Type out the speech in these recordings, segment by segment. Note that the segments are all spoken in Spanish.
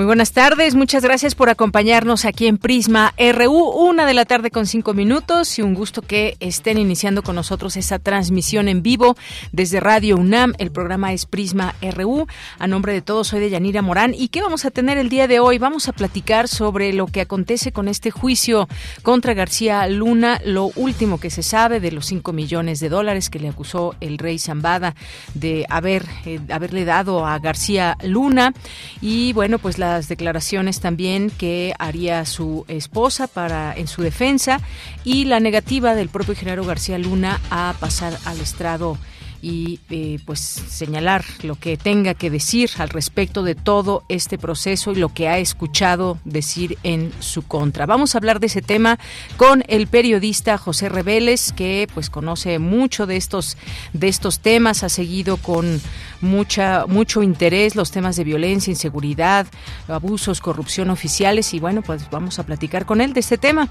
Muy buenas tardes, muchas gracias por acompañarnos aquí en Prisma RU, una de la tarde con cinco minutos y un gusto que estén iniciando con nosotros esa transmisión en vivo desde Radio UNAM. El programa es Prisma RU. A nombre de todos, soy de Yanira Morán. ¿Y qué vamos a tener el día de hoy? Vamos a platicar sobre lo que acontece con este juicio contra García Luna, lo último que se sabe de los cinco millones de dólares que le acusó el rey Zambada de haber, eh, haberle dado a García Luna. Y bueno, pues la las declaraciones también que haría su esposa para en su defensa y la negativa del propio Genaro García Luna a pasar al estrado y eh, pues señalar lo que tenga que decir al respecto de todo este proceso y lo que ha escuchado decir en su contra. Vamos a hablar de ese tema con el periodista José Reveles que pues conoce mucho de estos de estos temas, ha seguido con mucha mucho interés los temas de violencia, inseguridad, abusos, corrupción oficiales y bueno, pues vamos a platicar con él de este tema.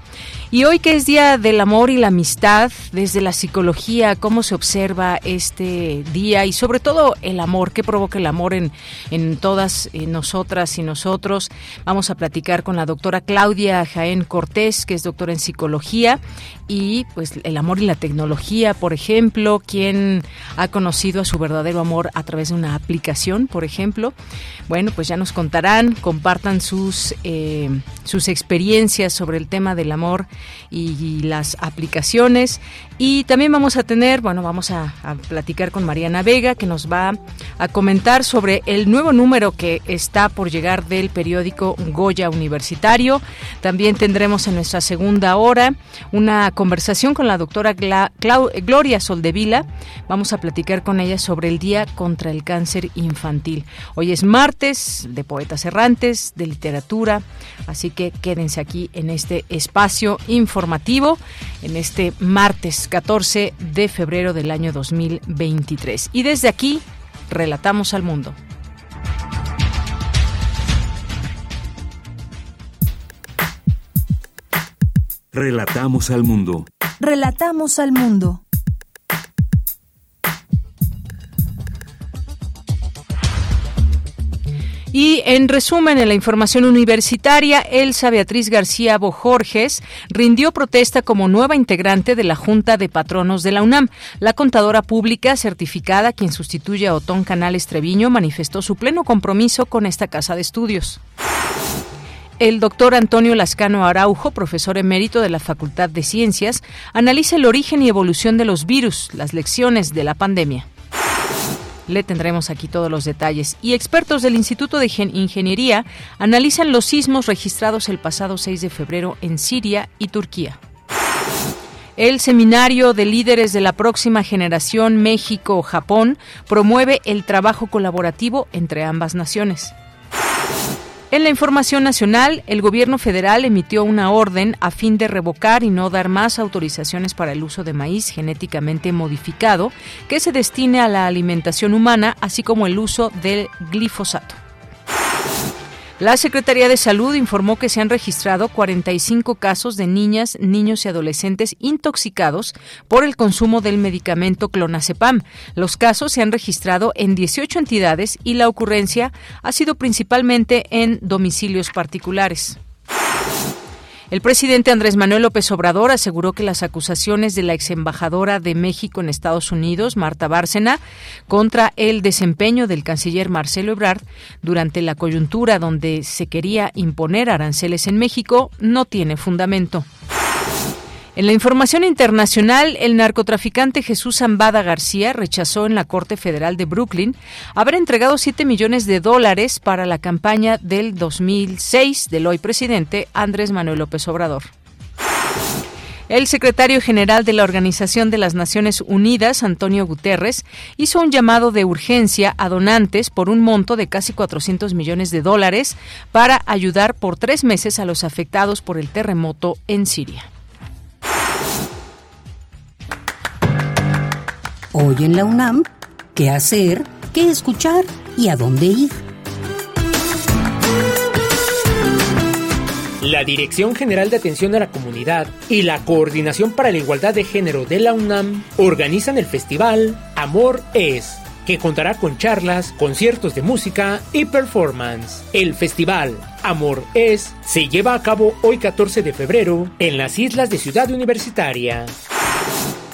Y hoy que es Día del Amor y la Amistad, desde la psicología, cómo se observa este este día y sobre todo el amor, que provoca el amor en, en todas nosotras y nosotros. Vamos a platicar con la doctora Claudia Jaén Cortés, que es doctora en psicología, y pues el amor y la tecnología, por ejemplo, quien ha conocido a su verdadero amor a través de una aplicación, por ejemplo. Bueno, pues ya nos contarán, compartan sus, eh, sus experiencias sobre el tema del amor y, las aplicaciones. Y también vamos a tener, bueno, vamos a, platicar con Mariana Vega, que nos va a comentar sobre el nuevo número que está por llegar del periódico Goya Universitario. También tendremos en nuestra segunda hora una conversación con la doctora Gloria Soldevila. Vamos a platicar con ella sobre el Día contra el Cáncer Infantil. Hoy es martes de Poetas Errantes, de literatura, así que quédense aquí en este espacio informativo, en este martes 14 de febrero del año 2020. Y desde aquí, relatamos al mundo. Relatamos al mundo. Relatamos al mundo. Y en resumen, en la información universitaria, Elsa Beatriz García Bojorges rindió protesta como nueva integrante de la Junta de Patronos de la UNAM. La contadora pública certificada, quien sustituye a Otón Canales Treviño, manifestó su pleno compromiso con esta casa de estudios. El doctor Antonio Lascano Araujo, profesor emérito de la Facultad de Ciencias, analiza el origen y evolución de los virus, las lecciones de la pandemia. Le tendremos aquí todos los detalles. Y expertos del Instituto de Ingeniería analizan los sismos registrados el pasado 6 de febrero en Siria y Turquía. El Seminario de Líderes de la Próxima Generación México-Japón promueve el trabajo colaborativo entre ambas naciones. En la información nacional, el gobierno federal emitió una orden a fin de revocar y no dar más autorizaciones para el uso de maíz genéticamente modificado que se destine a la alimentación humana, así como el uso del glifosato. La Secretaría de Salud informó que se han registrado 45 casos de niñas, niños y adolescentes intoxicados por el consumo del medicamento clonazepam. Los casos se han registrado en 18 entidades y la ocurrencia ha sido principalmente en domicilios particulares. El presidente Andrés Manuel López Obrador aseguró que las acusaciones de la ex embajadora de México en Estados Unidos, Marta Bárcena, contra el desempeño del canciller Marcelo Ebrard durante la coyuntura donde se quería imponer aranceles en México no tiene fundamento. En la información internacional, el narcotraficante Jesús Zambada García rechazó en la Corte Federal de Brooklyn haber entregado 7 millones de dólares para la campaña del 2006 del hoy presidente Andrés Manuel López Obrador. El secretario general de la Organización de las Naciones Unidas, Antonio Guterres, hizo un llamado de urgencia a donantes por un monto de casi 400 millones de dólares para ayudar por tres meses a los afectados por el terremoto en Siria. Hoy en la UNAM, ¿qué hacer? ¿Qué escuchar? ¿Y a dónde ir? La Dirección General de Atención a la Comunidad y la Coordinación para la Igualdad de Género de la UNAM organizan el festival Amor es que contará con charlas, conciertos de música y performance. El festival Amor es se lleva a cabo hoy 14 de febrero en las islas de Ciudad Universitaria.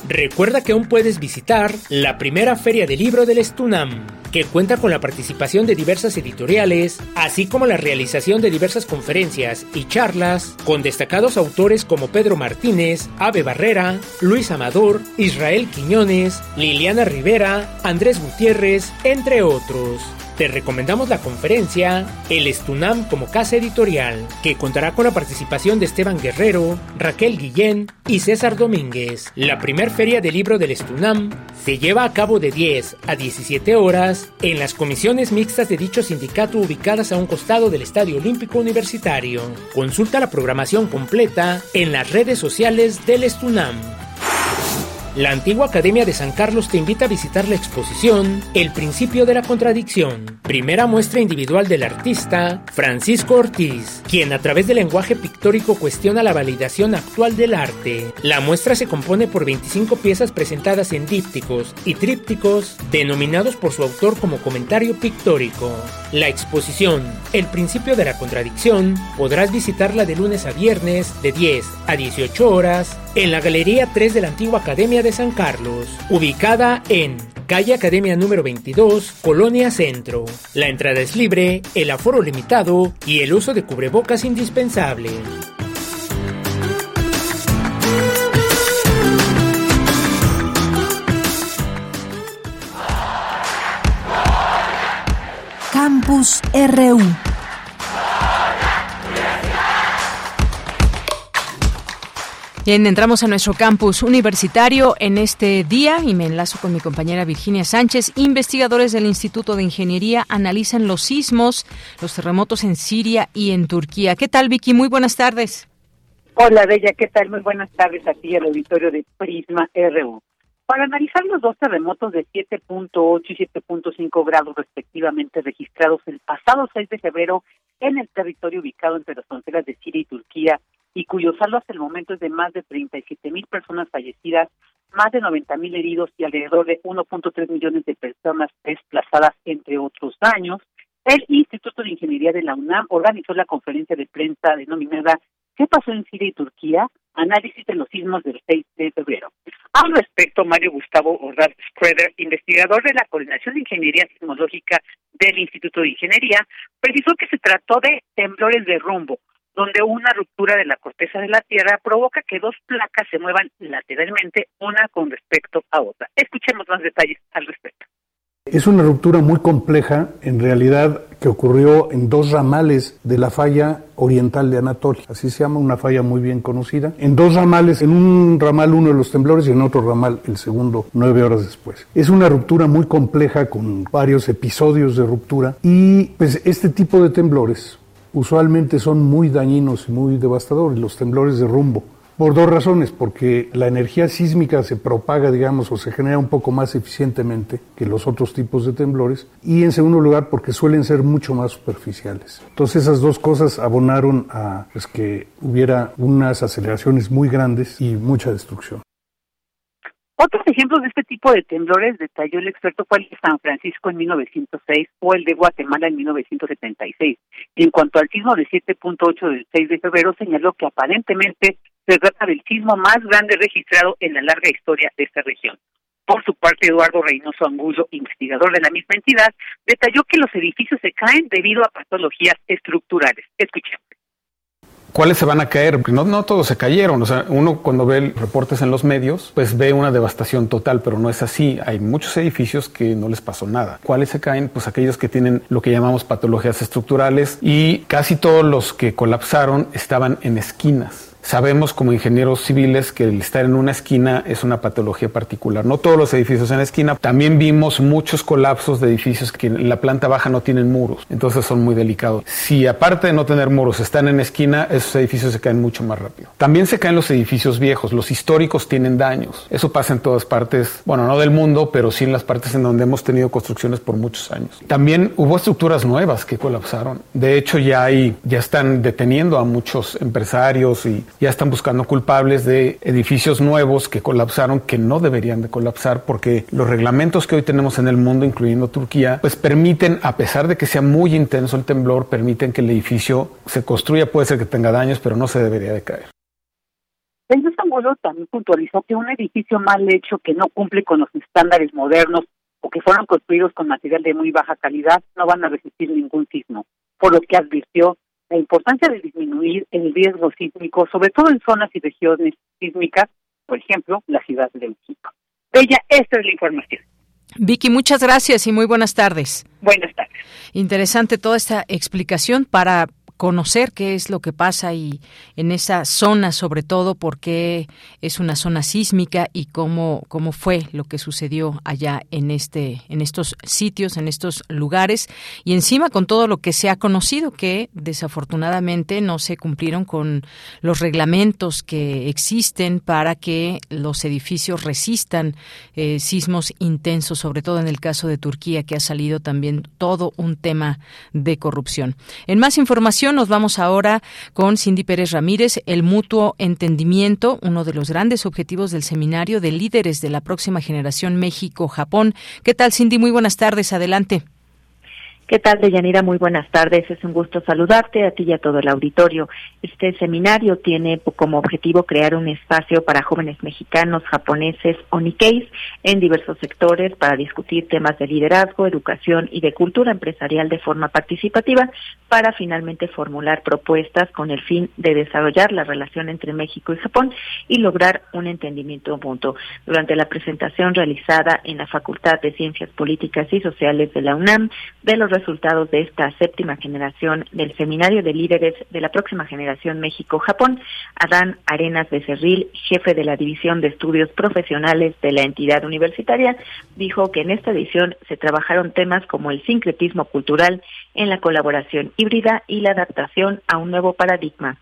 Recuerda que aún puedes visitar la primera feria del libro del Estunam, que cuenta con la participación de diversas editoriales, así como la realización de diversas conferencias y charlas con destacados autores como Pedro Martínez, Ave Barrera, Luis Amador, Israel Quiñones, Liliana Rivera, Andrés Gutiérrez, entre otros. Te recomendamos la conferencia El Estunam como casa editorial, que contará con la participación de Esteban Guerrero, Raquel Guillén y César Domínguez. La primer feria del libro del Estunam se lleva a cabo de 10 a 17 horas en las comisiones mixtas de dicho sindicato ubicadas a un costado del Estadio Olímpico Universitario. Consulta la programación completa en las redes sociales del Estunam. La antigua Academia de San Carlos te invita a visitar la exposición El principio de la contradicción, primera muestra individual del artista Francisco Ortiz, quien a través del lenguaje pictórico cuestiona la validación actual del arte. La muestra se compone por 25 piezas presentadas en dípticos y trípticos, denominados por su autor como comentario pictórico. La exposición El principio de la contradicción podrás visitarla de lunes a viernes de 10 a 18 horas en la Galería 3 de la antigua Academia de San Carlos, ubicada en calle Academia número 22, Colonia Centro. La entrada es libre, el aforo limitado y el uso de cubrebocas indispensable. Campus RU Bien, entramos a nuestro campus universitario en este día y me enlazo con mi compañera Virginia Sánchez. Investigadores del Instituto de Ingeniería analizan los sismos, los terremotos en Siria y en Turquía. ¿Qué tal, Vicky? Muy buenas tardes. Hola, Bella, ¿qué tal? Muy buenas tardes aquí al auditorio de Prisma RU. Para analizar los dos terremotos de 7.8 y 7.5 grados respectivamente registrados el pasado 6 de febrero en el territorio ubicado entre las fronteras de Siria y Turquía, y cuyo saldo hasta el momento es de más de 37 mil personas fallecidas, más de 90 mil heridos y alrededor de 1.3 millones de personas desplazadas, entre otros daños, el Instituto de Ingeniería de la UNAM organizó la conferencia de prensa denominada ¿Qué pasó en Siria y Turquía? Análisis de los sismos del 6 de febrero. Al respecto, Mario Gustavo Ordaz Schroeder, investigador de la Coordinación de Ingeniería Sismológica del Instituto de Ingeniería, precisó que se trató de temblores de rumbo, donde una ruptura de la corteza de la Tierra provoca que dos placas se muevan lateralmente una con respecto a otra. Escuchemos más detalles al respecto. Es una ruptura muy compleja, en realidad, que ocurrió en dos ramales de la falla oriental de Anatolia. Así se llama, una falla muy bien conocida. En dos ramales, en un ramal uno de los temblores y en otro ramal el segundo nueve horas después. Es una ruptura muy compleja con varios episodios de ruptura y pues este tipo de temblores usualmente son muy dañinos y muy devastadores, los temblores de rumbo. Por dos razones, porque la energía sísmica se propaga, digamos, o se genera un poco más eficientemente que los otros tipos de temblores, y en segundo lugar, porque suelen ser mucho más superficiales. Entonces esas dos cosas abonaron a pues, que hubiera unas aceleraciones muy grandes y mucha destrucción. Otros ejemplos de este tipo de temblores, detalló el experto, fue el de San Francisco en 1906 o el de Guatemala en 1976. Y en cuanto al sismo de 7.8 del 6 de febrero, señaló que aparentemente se trata del sismo más grande registrado en la larga historia de esta región. Por su parte, Eduardo Reynoso Angulo, investigador de la misma entidad, detalló que los edificios se caen debido a patologías estructurales. Escuchemos ¿Cuáles se van a caer? No, no todos se cayeron. O sea, uno cuando ve reportes en los medios, pues ve una devastación total, pero no es así. Hay muchos edificios que no les pasó nada. ¿Cuáles se caen? Pues aquellos que tienen lo que llamamos patologías estructurales y casi todos los que colapsaron estaban en esquinas. Sabemos como ingenieros civiles que el estar en una esquina es una patología particular. No todos los edificios en la esquina. También vimos muchos colapsos de edificios que en la planta baja no tienen muros. Entonces son muy delicados. Si aparte de no tener muros están en esquina, esos edificios se caen mucho más rápido. También se caen los edificios viejos. Los históricos tienen daños. Eso pasa en todas partes. Bueno, no del mundo, pero sí en las partes en donde hemos tenido construcciones por muchos años. También hubo estructuras nuevas que colapsaron. De hecho, ya hay, ya están deteniendo a muchos empresarios y ya están buscando culpables de edificios nuevos que colapsaron que no deberían de colapsar porque los reglamentos que hoy tenemos en el mundo, incluyendo Turquía, pues permiten, a pesar de que sea muy intenso el temblor, permiten que el edificio se construya, puede ser que tenga daños, pero no se debería de caer. El Zamolo también puntualizó que un edificio mal hecho que no cumple con los estándares modernos o que fueron construidos con material de muy baja calidad no van a resistir ningún sismo, por lo que advirtió la importancia de disminuir el riesgo sísmico, sobre todo en zonas y regiones sísmicas, por ejemplo, la Ciudad de México. Bella, esta es la información. Vicky, muchas gracias y muy buenas tardes. Buenas tardes. Interesante toda esta explicación para conocer qué es lo que pasa y en esa zona sobre todo porque es una zona sísmica y cómo cómo fue lo que sucedió allá en este en estos sitios en estos lugares. Y encima con todo lo que se ha conocido que desafortunadamente no se cumplieron con los reglamentos que existen para que los edificios resistan eh, sismos intensos sobre todo en el caso de Turquía que ha salido también todo un tema de corrupción. En más información nos vamos ahora con Cindy Pérez Ramírez, el mutuo entendimiento, uno de los grandes objetivos del seminario de líderes de la próxima generación México-Japón. ¿Qué tal, Cindy? Muy buenas tardes. Adelante. ¿Qué tal, Deyanira? Muy buenas tardes. Es un gusto saludarte a ti y a todo el auditorio. Este seminario tiene como objetivo crear un espacio para jóvenes mexicanos, japoneses o nikkeis en diversos sectores para discutir temas de liderazgo, educación y de cultura empresarial de forma participativa para finalmente formular propuestas con el fin de desarrollar la relación entre México y Japón y lograr un entendimiento mutuo. Durante la presentación realizada en la Facultad de Ciencias Políticas y Sociales de la UNAM de los resultados de esta séptima generación del Seminario de Líderes de la próxima generación México-Japón, Adán Arenas Becerril, jefe de la División de Estudios Profesionales de la entidad universitaria, dijo que en esta edición se trabajaron temas como el sincretismo cultural en la colaboración híbrida y la adaptación a un nuevo paradigma.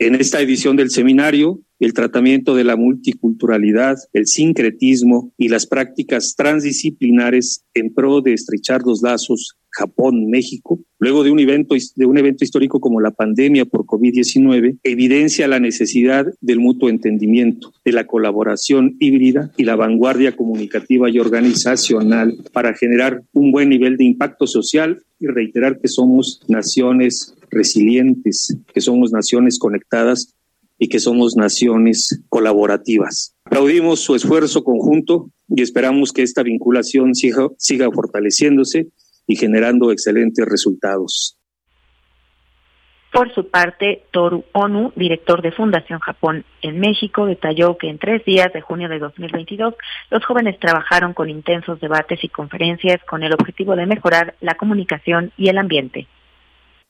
En esta edición del seminario, el tratamiento de la multiculturalidad, el sincretismo y las prácticas transdisciplinares en pro de estrechar los lazos Japón, México, luego de un evento, de un evento histórico como la pandemia por COVID-19, evidencia la necesidad del mutuo entendimiento, de la colaboración híbrida y la vanguardia comunicativa y organizacional para generar un buen nivel de impacto social y reiterar que somos naciones resilientes, que somos naciones conectadas y que somos naciones colaborativas. Aplaudimos su esfuerzo conjunto y esperamos que esta vinculación siga, siga fortaleciéndose y generando excelentes resultados. Por su parte, Toru Onu, director de Fundación Japón en México, detalló que en tres días de junio de 2022 los jóvenes trabajaron con intensos debates y conferencias con el objetivo de mejorar la comunicación y el ambiente.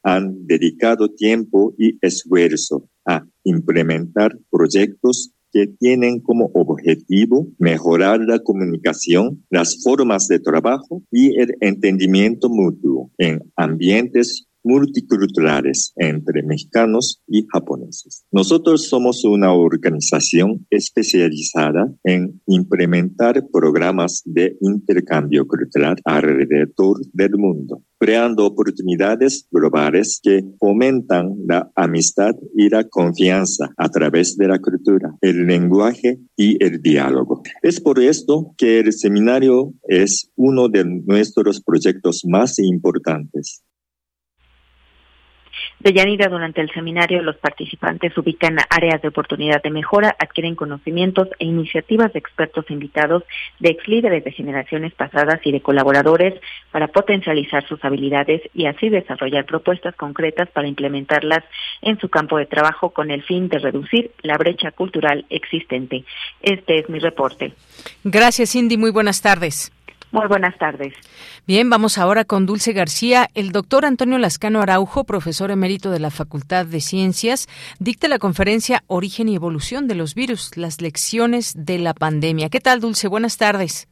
Han dedicado tiempo y esfuerzo a implementar proyectos que tienen como objetivo mejorar la comunicación, las formas de trabajo y el entendimiento mutuo en ambientes multiculturales entre mexicanos y japoneses. Nosotros somos una organización especializada en implementar programas de intercambio cultural alrededor del mundo, creando oportunidades globales que fomentan la amistad y la confianza a través de la cultura, el lenguaje y el diálogo. Es por esto que el seminario es uno de nuestros proyectos más importantes De Yanira, durante el seminario, los participantes ubican áreas de oportunidad de mejora, adquieren conocimientos e iniciativas de expertos invitados, de ex líderes de generaciones pasadas y de colaboradores para potencializar sus habilidades y así desarrollar propuestas concretas para implementarlas en su campo de trabajo con el fin de reducir la brecha cultural existente. Este es mi reporte. Gracias, Cindy. Muy buenas tardes. Muy buenas tardes. Bien, vamos ahora con Dulce García. El doctor Antonio Lascano Araujo, profesor emérito de la Facultad de Ciencias, dicta la conferencia Origen y Evolución de los Virus, las lecciones de la pandemia. ¿Qué tal, Dulce? Buenas tardes.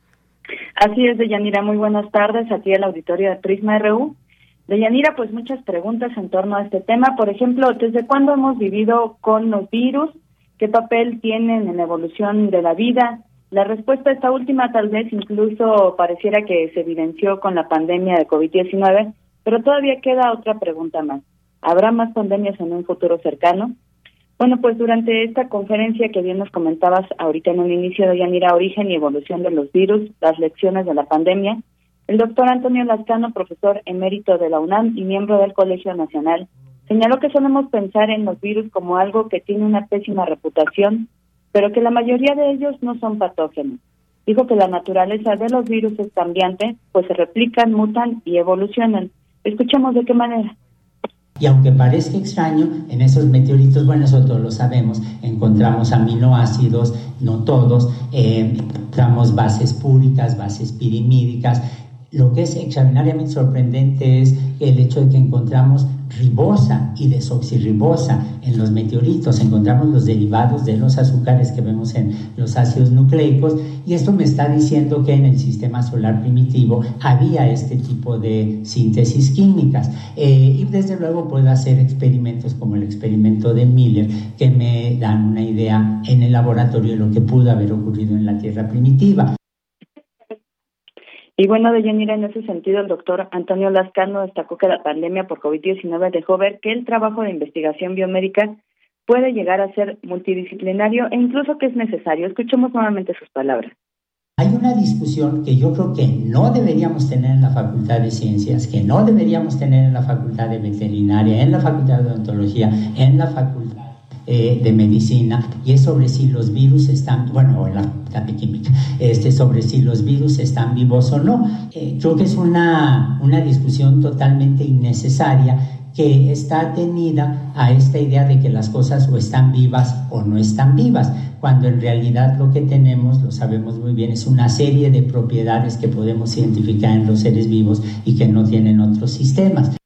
Así es, Deyanira. Muy buenas tardes aquí al auditorio de Prisma RU. Deyanira, pues muchas preguntas en torno a este tema. Por ejemplo, ¿desde cuándo hemos vivido con los virus? ¿Qué papel tienen en la evolución de la vida? La respuesta a esta última tal vez incluso pareciera que se evidenció con la pandemia de COVID-19, pero todavía queda otra pregunta más. ¿Habrá más pandemias en un futuro cercano? Bueno, pues durante esta conferencia que bien nos comentabas ahorita en un inicio de Yanira, origen y evolución de los virus, las lecciones de la pandemia, el doctor Antonio Lascano, profesor emérito de la UNAM y miembro del Colegio Nacional, señaló que solemos pensar en los virus como algo que tiene una pésima reputación pero que la mayoría de ellos no son patógenos. Dijo que la naturaleza de los virus es cambiante, pues se replican, mutan y evolucionan. Escuchemos de qué manera. Y aunque parezca extraño, en esos meteoritos, bueno, eso todos lo sabemos, encontramos aminoácidos, no todos, eh, encontramos bases púricas, bases pirimídicas. Lo que es extraordinariamente sorprendente es el hecho de que encontramos ribosa y desoxirribosa en los meteoritos. Encontramos los derivados de los azúcares que vemos en los ácidos nucleicos y esto me está diciendo que en el sistema solar primitivo había este tipo de síntesis químicas. Eh, y desde luego puedo hacer experimentos como el experimento de Miller que me dan una idea en el laboratorio de lo que pudo haber ocurrido en la Tierra primitiva. Y bueno, de Yanira, en ese sentido, el doctor Antonio Lascano destacó que la pandemia por COVID-19 dejó ver que el trabajo de investigación biomédica puede llegar a ser multidisciplinario e incluso que es necesario. Escuchemos nuevamente sus palabras. Hay una discusión que yo creo que no deberíamos tener en la Facultad de Ciencias, que no deberíamos tener en la Facultad de Veterinaria, en la Facultad de Odontología, en la Facultad eh, de medicina y es sobre si los virus están, bueno, la, de química, este, sobre si los virus están vivos o no. Eh, creo que es una, una discusión totalmente innecesaria que está atenida a esta idea de que las cosas o están vivas o no están vivas, cuando en realidad lo que tenemos, lo sabemos muy bien, es una serie de propiedades que podemos identificar en los seres vivos y que no tienen otros sistemas.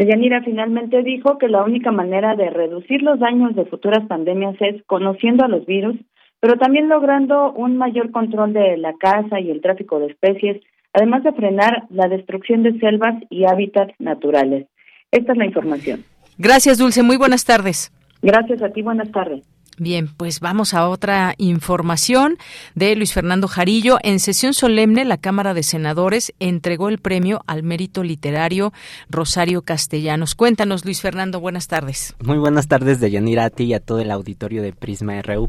Deyanira finalmente dijo que la única manera de reducir los daños de futuras pandemias es conociendo a los virus, pero también logrando un mayor control de la caza y el tráfico de especies, además de frenar la destrucción de selvas y hábitats naturales. Esta es la información. Gracias, Dulce. Muy buenas tardes. Gracias a ti. Buenas tardes. Bien, pues vamos a otra información de Luis Fernando Jarillo. En sesión solemne, la Cámara de Senadores entregó el premio al mérito literario Rosario Castellanos. Cuéntanos, Luis Fernando, buenas tardes. Muy buenas tardes, de Yanira, a ti y a todo el auditorio de Prisma RU.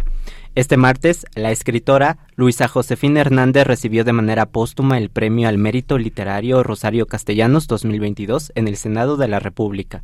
Este martes, la escritora Luisa Josefina Hernández recibió de manera póstuma el premio al mérito literario Rosario Castellanos 2022 en el Senado de la República.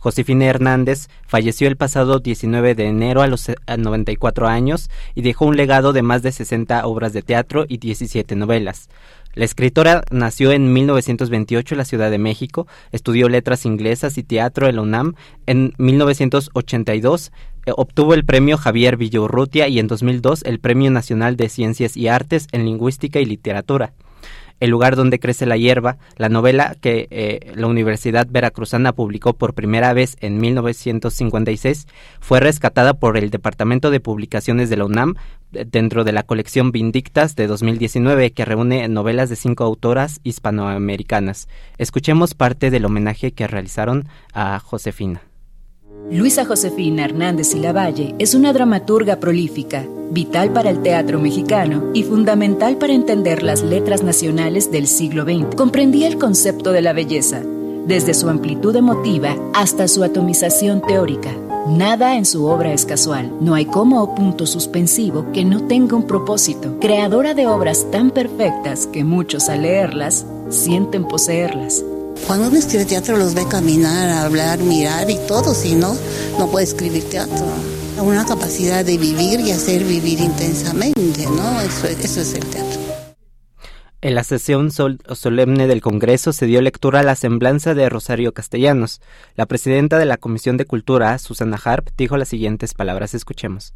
Josefina Hernández falleció el pasado 19 de enero a los 94 años y dejó un legado de más de 60 obras de teatro y 17 novelas. La escritora nació en 1928 en la Ciudad de México, estudió letras inglesas y teatro en la UNAM. En 1982 eh, obtuvo el premio Javier Villaurrutia y en 2002 el Premio Nacional de Ciencias y Artes en Lingüística y Literatura. El lugar donde crece la hierba, la novela que eh, la Universidad Veracruzana publicó por primera vez en 1956, fue rescatada por el Departamento de Publicaciones de la UNAM eh, dentro de la colección Vindictas de 2019 que reúne novelas de cinco autoras hispanoamericanas. Escuchemos parte del homenaje que realizaron a Josefina. Luisa Josefina Hernández y Lavalle es una dramaturga prolífica, vital para el teatro mexicano y fundamental para entender las letras nacionales del siglo XX. Comprendía el concepto de la belleza, desde su amplitud emotiva hasta su atomización teórica. Nada en su obra es casual, no hay coma o punto suspensivo que no tenga un propósito. Creadora de obras tan perfectas que muchos al leerlas sienten poseerlas Cuando uno escribe teatro los ve caminar, hablar, mirar y todo, si no, no puede escribir teatro. Una capacidad de vivir y hacer vivir intensamente, ¿no? Eso, es el teatro. En la sesión solemne del Congreso se dio lectura a la semblanza de Rosario Castellanos. La presidenta de la Comisión de Cultura, Susana Harp, dijo las siguientes palabras. Escuchemos.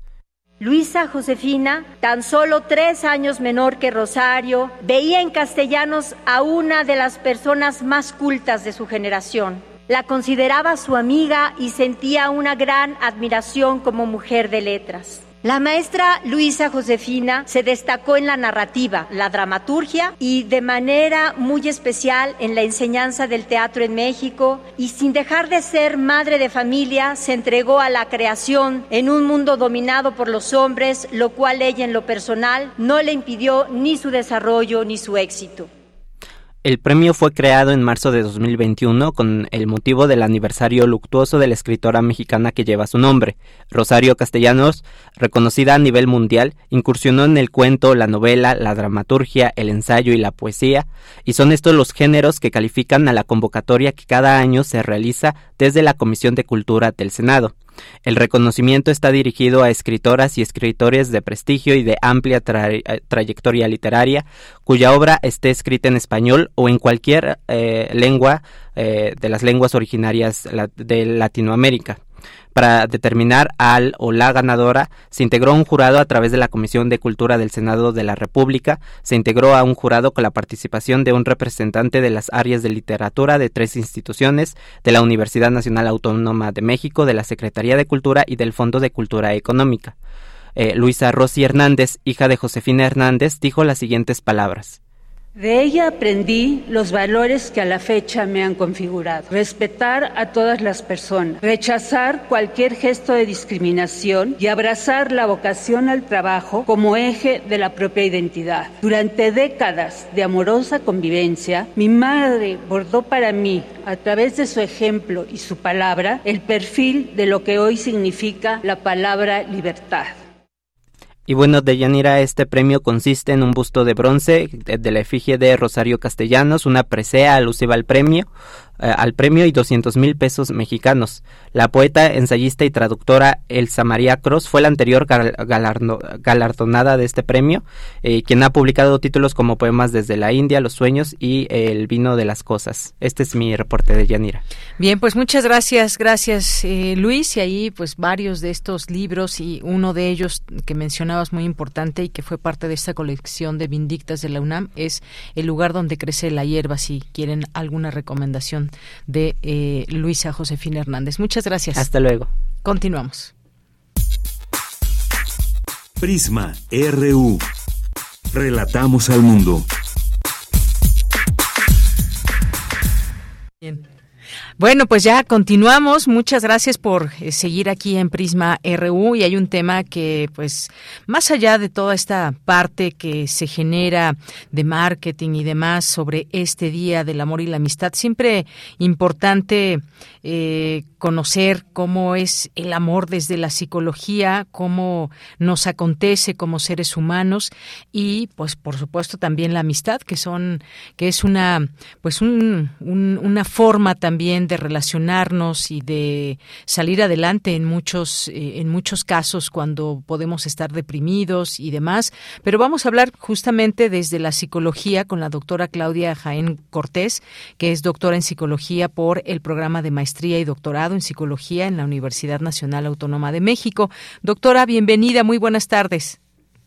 Luisa Josefina, tan solo tres años menor que Rosario, veía en Castellanos a una de las personas más cultas de su generación. La consideraba su amiga y sentía una gran admiración como mujer de letras. La maestra Luisa Josefina se destacó en la narrativa, la dramaturgia y de manera muy especial en la enseñanza del teatro en México y sin dejar de ser madre de familia se entregó a la creación en un mundo dominado por los hombres, lo cual ella en lo personal no le impidió ni su desarrollo ni su éxito. El premio fue creado en marzo de 2021 con el motivo del aniversario luctuoso de la escritora mexicana que lleva su nombre. Rosario Castellanos, reconocida a nivel mundial, incursionó en el cuento, la novela, la dramaturgia, el ensayo y la poesía, y son estos los géneros que califican a la convocatoria que cada año se realiza desde la Comisión de Cultura del Senado. El reconocimiento está dirigido a escritoras y escritores de prestigio y de amplia eh, trayectoria literaria, cuya obra esté escrita en español o en cualquier eh, lengua eh, de las lenguas originarias de Latinoamérica. Para determinar al o la ganadora, se integró un jurado a través de la Comisión de Cultura del Senado de la República, se integró a un jurado con la participación de un representante de las áreas de literatura de tres instituciones, de la Universidad Nacional Autónoma de México, de la Secretaría de Cultura y del Fondo de Cultura Económica. Eh, Luisa Rossi Hernández, hija de Josefina Hernández, dijo las siguientes palabras. De ella aprendí los valores que a la fecha me han configurado. Respetar a todas las personas, rechazar cualquier gesto de discriminación y abrazar la vocación al trabajo como eje de la propia identidad. Durante décadas de amorosa convivencia, mi madre bordó para mí, a través de su ejemplo y su palabra, el perfil de lo que hoy significa la palabra libertad. Y bueno, de Yanira, este premio consiste en un busto de bronce de la efigie de Rosario Castellanos, una presea alusiva al premio, al premio y 200 mil pesos mexicanos. La poeta, ensayista y traductora Elsa María Cross fue la anterior galardonada de este premio, eh, quien ha publicado títulos como poemas desde la India, Los sueños y El vino de las cosas. Este es mi reporte de Yanira. Bien, pues muchas gracias, gracias eh, Luis. Y ahí pues varios de estos libros y uno de ellos que mencionabas muy importante y que fue parte de esta colección de Vindictas de la UNAM es El lugar donde crece la hierba, si quieren alguna recomendación de eh, Luisa Josefina Hernández. Muchas gracias. Hasta luego. Continuamos. Prisma RU. Relatamos al mundo. Bien. Bueno, pues ya continuamos. Muchas gracias por eh, seguir aquí en Prisma RU y hay un tema que, pues, más allá de toda esta parte que se genera de marketing y demás sobre este Día del Amor y la Amistad, siempre importante eh, conocer cómo es el amor desde la psicología, cómo nos acontece como seres humanos y, pues, por supuesto, también la amistad, que son, que es una, pues, un, una forma también de relacionarnos y de salir adelante en muchos, eh, en muchos casos cuando podemos estar deprimidos y demás. Pero vamos a hablar justamente desde la psicología con la doctora Claudia Jaén Cortés, que es doctora en psicología por el programa de maestría y doctorado en psicología en la Universidad Nacional Autónoma de México. Doctora, bienvenida, muy buenas tardes.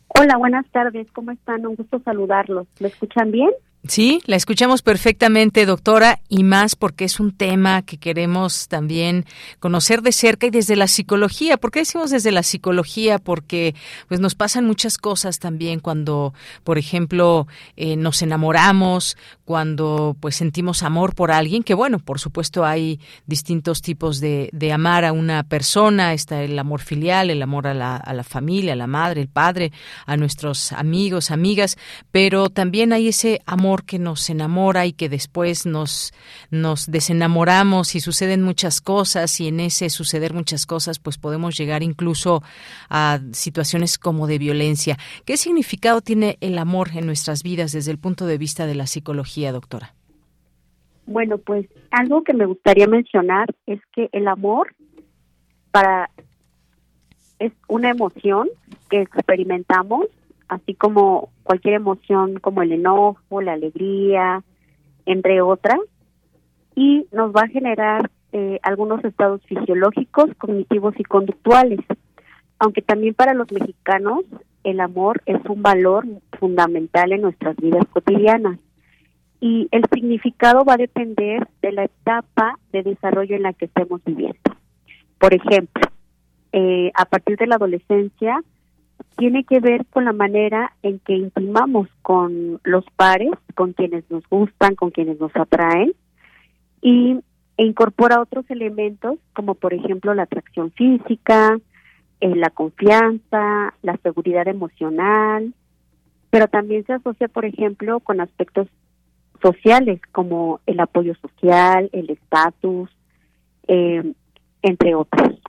Hola, buenas tardes, ¿cómo están? Un gusto saludarlos. ¿Me escuchan bien? Sí, la escuchamos perfectamente, doctora, y más porque es un tema que queremos también conocer de cerca y desde la psicología. ¿Por qué decimos desde la psicología? Porque pues nos pasan muchas cosas también cuando, por ejemplo, eh, nos enamoramos, cuando pues sentimos amor por alguien, que bueno, por supuesto hay distintos tipos de, de amar a una persona, está el amor filial, el amor a la, a la familia, a la madre, el padre, a nuestros amigos, amigas, pero también hay ese amor que nos enamora y que después nos, nos desenamoramos y suceden muchas cosas y en ese suceder muchas cosas pues podemos llegar incluso a situaciones como de violencia. ¿Qué significado tiene el amor en nuestras vidas desde el punto de vista de la psicología, doctora? Bueno, pues algo que me gustaría mencionar es que el amor para es una emoción que experimentamos, así como cualquier emoción como el enojo, la alegría, entre otras, y nos va a generar eh, algunos estados fisiológicos, cognitivos y conductuales. Aunque también para los mexicanos el amor es un valor fundamental en nuestras vidas cotidianas y el significado va a depender de la etapa de desarrollo en la que estemos viviendo. Por ejemplo, eh, a partir de la adolescencia tiene que ver con la manera en que intimamos con los pares, con quienes nos gustan, con quienes nos atraen, y e incorpora otros elementos como por ejemplo la atracción física, eh, la confianza, la seguridad emocional, pero también se asocia por ejemplo con aspectos sociales como el apoyo social, el estatus, eh, entre otros.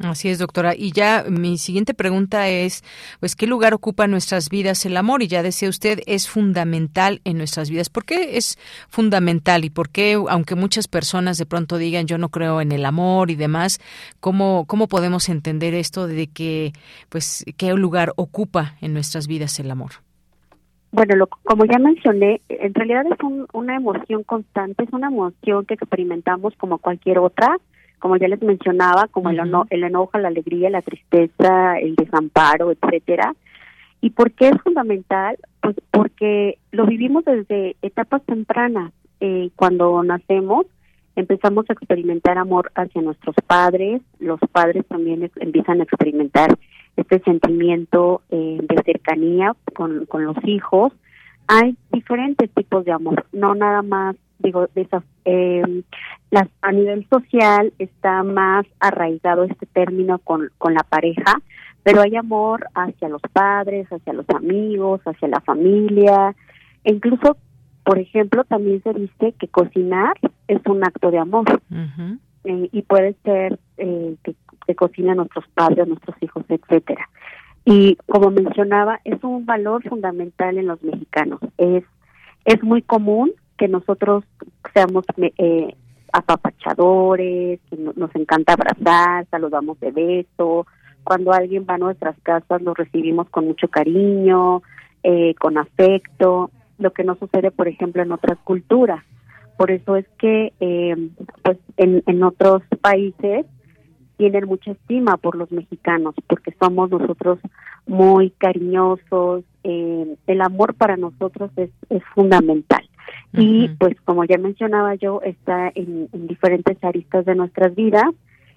Así es, doctora. Y ya mi siguiente pregunta es, pues, ¿qué lugar ocupa en nuestras vidas el amor? Y ya decía usted, es fundamental en nuestras vidas. ¿Por qué es fundamental y por qué, aunque muchas personas de pronto digan yo no creo en el amor y demás, cómo, cómo podemos entender esto de que, pues, qué lugar ocupa en nuestras vidas el amor? Bueno, como ya mencioné, en realidad es una emoción constante, es una emoción que experimentamos como cualquier otra como ya les mencionaba, como el, el enojo, la alegría, la tristeza, el desamparo, etcétera. ¿Y por qué es fundamental? Pues porque lo vivimos desde etapas tempranas. Eh, cuando nacemos, empezamos a experimentar amor hacia nuestros padres, los padres también empiezan a experimentar este sentimiento eh, de cercanía con, con los hijos. Hay diferentes tipos de amor, no nada más digo, de eh, las, a nivel social está más arraigado este término con, con la pareja, pero hay amor hacia los padres, hacia los amigos, hacia la familia, e incluso, por ejemplo, también se dice que cocinar es un acto de amor. Eh, y puede ser eh, que, que cocinen nuestros padres, nuestros hijos, etcétera. Y como mencionaba, es un valor fundamental en los mexicanos. Es es muy común que nosotros seamos eh, apapachadores, que nos encanta abrazar, saludamos de beso. Cuando alguien va a nuestras casas, lo recibimos con mucho cariño, eh, con afecto, lo que no sucede, por ejemplo, en otras culturas. Por eso es que, eh, pues, en, en otros países tienen mucha estima por los mexicanos, porque somos nosotros muy cariñosos, eh, el amor para nosotros es, es fundamental. Y pues como ya mencionaba yo, está en, diferentes aristas de nuestras vidas,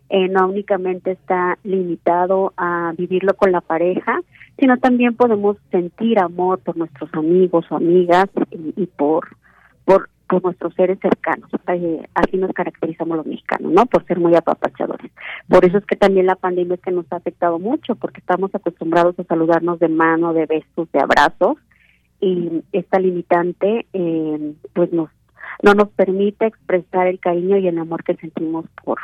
eh, no únicamente está limitado a vivirlo con la pareja, sino también podemos sentir amor por nuestros amigos o amigas y, por, por, por nuestros seres cercanos. Eh, así nos caracterizamos los mexicanos, ¿no? Por ser muy apapachadores. Por eso es que también la pandemia es que nos ha afectado mucho, porque estamos acostumbrados a saludarnos de mano, de besos, de abrazos, y esta limitante eh, pues nos no nos permite expresar el cariño y el amor que sentimos por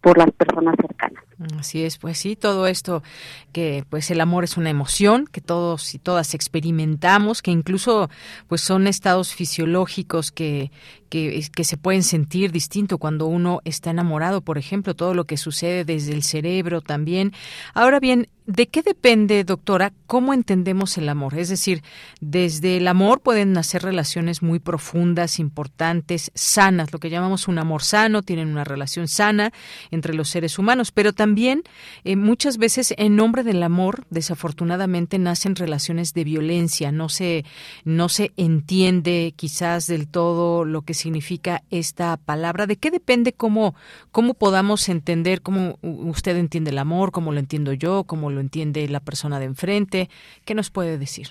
por las personas cercanas. Así es, pues sí, todo esto que pues el amor es una emoción que todos y todas experimentamos, que incluso pues son estados fisiológicos que que, se pueden sentir distinto cuando uno está enamorado, por ejemplo, todo lo que sucede desde el cerebro también. Ahora bien, ¿de qué depende, doctora, cómo entendemos el amor? Es decir, desde el amor pueden nacer relaciones muy profundas, importantes, sanas, lo que llamamos un amor sano, tienen una relación sana entre los seres humanos, pero también eh, muchas veces en nombre del amor, desafortunadamente, nacen relaciones de violencia, no se, no se entiende quizás del todo lo que significa esta palabra? ¿De qué depende cómo, cómo podamos entender, cómo usted entiende el amor, cómo lo entiendo yo, cómo lo entiende la persona de enfrente? ¿Qué nos puede decir?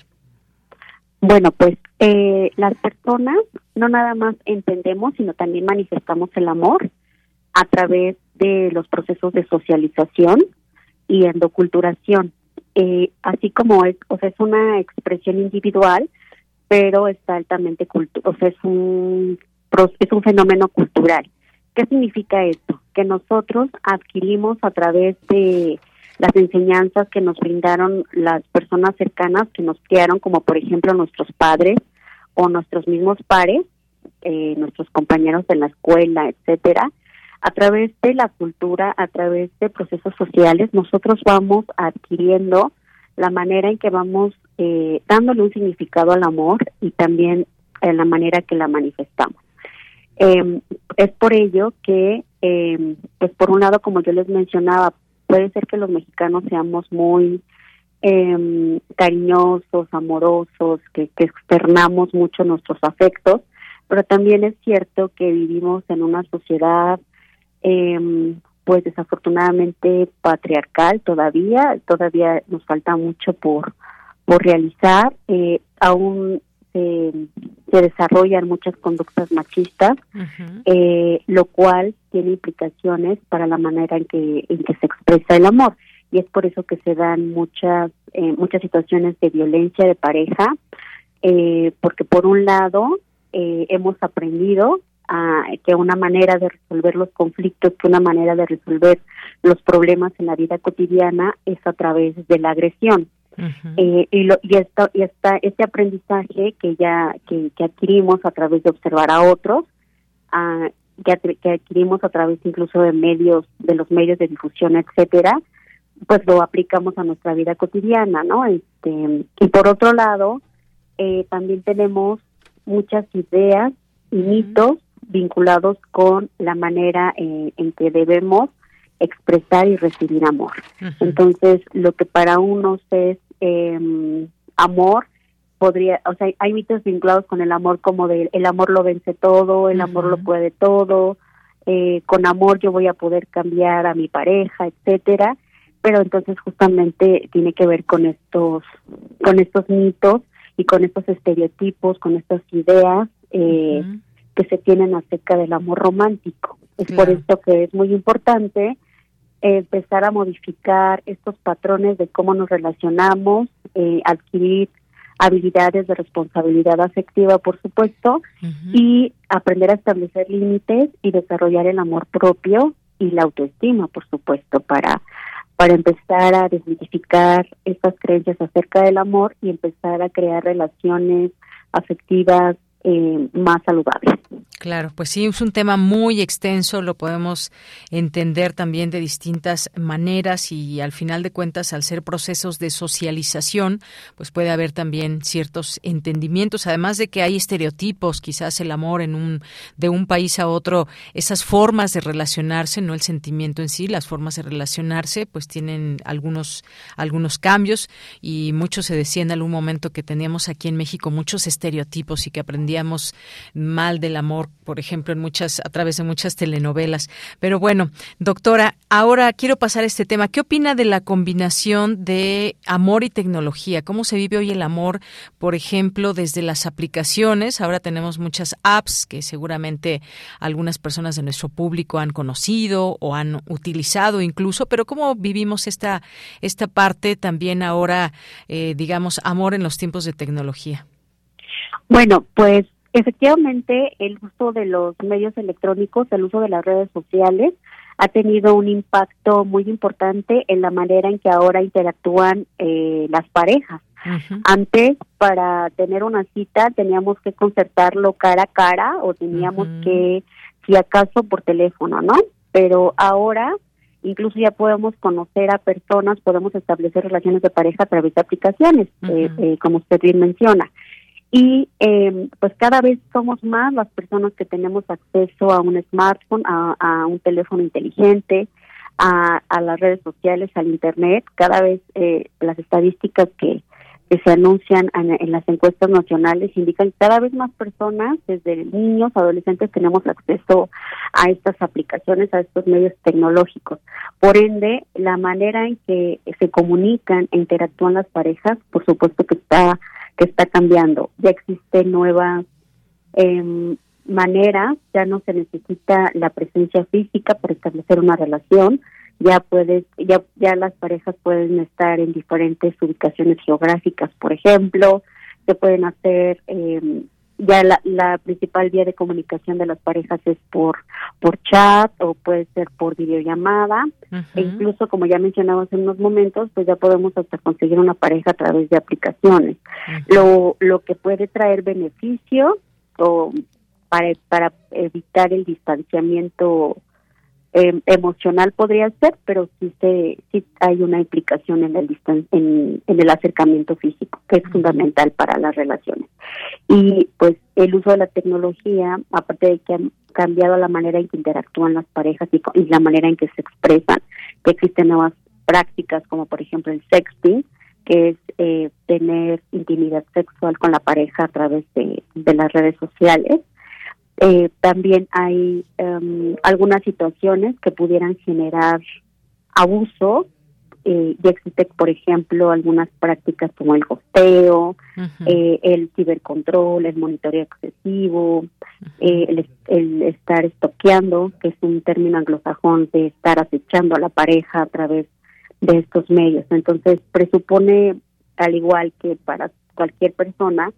Bueno, pues eh, las personas no nada más entendemos, sino también manifestamos el amor a través de los procesos de socialización y endoculturación. Eh, así como es, o sea, es una expresión individual, pero está altamente cultural, o sea, es un es un fenómeno cultural. ¿Qué significa esto? Que nosotros adquirimos a través de las enseñanzas que nos brindaron las personas cercanas que nos criaron, como por ejemplo nuestros padres o nuestros mismos pares, eh, nuestros compañeros en la escuela, etcétera, a través de la cultura, a través de procesos sociales, nosotros vamos adquiriendo la manera en que vamos eh, dándole un significado al amor y también en la manera que la manifestamos. Eh, es por ello que, eh, pues por un lado, como yo les mencionaba, puede ser que los mexicanos seamos muy eh, cariñosos, amorosos, que, que externamos mucho nuestros afectos, pero también es cierto que vivimos en una sociedad eh, pues desafortunadamente patriarcal todavía, todavía nos falta mucho por, por realizar, eh, aún se, se, desarrollan muchas conductas machistas, eh, lo cual tiene implicaciones para la manera en que, en que se expresa el amor. Y es por eso que se dan muchas, eh, muchas situaciones de violencia de pareja, eh, porque por un lado eh, hemos aprendido que una manera de resolver los conflictos, que una manera de resolver los problemas en la vida cotidiana es a través de la agresión. eh, y, lo, y, esto, y esta, este aprendizaje que ya que, que, adquirimos a través de observar a otros, que, que, adquirimos a través incluso de medios, de los medios de difusión, etcétera, pues lo aplicamos a nuestra vida cotidiana, ¿no? Este, y por otro lado, eh, también tenemos muchas ideas y mitos vinculados con la manera eh, en que debemos expresar y recibir amor. Uh -huh. Entonces, lo que para unos es eh, amor, podría, o sea, hay mitos vinculados con el amor como de el amor lo vence todo, el uh -huh. amor lo puede todo, eh, con amor yo voy a poder cambiar a mi pareja, etcétera, pero entonces justamente tiene que ver con estos, con estos mitos y con estos estereotipos, con estas ideas eh, uh -huh que se tienen acerca del amor romántico. Es claro. por esto que es muy importante empezar a modificar estos patrones de cómo nos relacionamos, eh, adquirir habilidades de responsabilidad afectiva, por supuesto, uh -huh. y aprender a establecer límites y desarrollar el amor propio y la autoestima, por supuesto, para para empezar a desmitificar estas creencias acerca del amor y empezar a crear relaciones afectivas eh, más saludables. Claro, pues sí, es un tema muy extenso, lo podemos entender también de distintas maneras y al final de cuentas, al ser procesos de socialización, pues puede haber también ciertos entendimientos, además de que hay estereotipos, quizás el amor en un de un país a otro, esas formas de relacionarse, no el sentimiento en sí, las formas de relacionarse, pues tienen algunos algunos cambios y mucho se decía en algún momento que teníamos aquí en México muchos estereotipos y que aprendíamos mal del amor por ejemplo, en muchas, a través de muchas telenovelas. Pero bueno, doctora, ahora quiero pasar a este tema. ¿Qué opina de la combinación de amor y tecnología? ¿Cómo se vive hoy el amor, por ejemplo, desde las aplicaciones? Ahora tenemos muchas apps que seguramente algunas personas de nuestro público han conocido o han utilizado incluso, pero ¿cómo vivimos esta, esta parte también ahora, eh, digamos, amor en los tiempos de tecnología? Bueno, pues Efectivamente, el uso de los medios electrónicos, el uso de las redes sociales, ha tenido un impacto muy importante en la manera en que ahora interactúan eh, las parejas. Antes, para tener una cita, teníamos que concertarlo cara a cara o teníamos que, si acaso, por teléfono, ¿no? Pero ahora, incluso ya podemos conocer a personas, podemos establecer relaciones de pareja a través de aplicaciones, eh, eh, como usted bien menciona y eh, pues cada vez somos más las personas que tenemos acceso a un smartphone, a, un teléfono inteligente, a, a, las redes sociales, al internet. Cada vez eh, las estadísticas que, que se anuncian en, en, las encuestas nacionales indican que cada vez más personas, desde niños, adolescentes, tenemos acceso a estas aplicaciones, a estos medios tecnológicos. Por ende, la manera en que se comunican e interactúan las parejas, por supuesto que está que está cambiando. Ya existen nuevas eh, maneras, ya no se necesita la presencia física para establecer una relación, ya puedes, ya, ya las parejas pueden estar en diferentes ubicaciones geográficas, por ejemplo, se pueden hacer eh, ya la, la, principal vía de comunicación de las parejas es por por chat o puede ser por videollamada uh -huh. e incluso como ya mencionamos en unos momentos pues ya podemos hasta conseguir una pareja a través de aplicaciones uh -huh. lo lo que puede traer beneficio o para, para evitar el distanciamiento eh, emocional podría ser, pero sí, se, sí hay una implicación en el, en, en el acercamiento físico, que es fundamental para las relaciones. Y pues el uso de la tecnología, aparte de que ha cambiado la manera en que interactúan las parejas y, y la manera en que se expresan, que existen nuevas prácticas como por ejemplo el sexting, que es eh, tener intimidad sexual con la pareja a través de, de las redes sociales. Eh, también hay em, algunas situaciones que pudieran generar abuso. Eh, ya existe, por ejemplo, algunas prácticas como el gosteo, eh, el cibercontrol, el monitoreo excesivo, el, el, estar estoqueando, que es un término anglosajón de estar acechando a la pareja a través de estos medios. Entonces, presupone, al igual que para cualquier persona,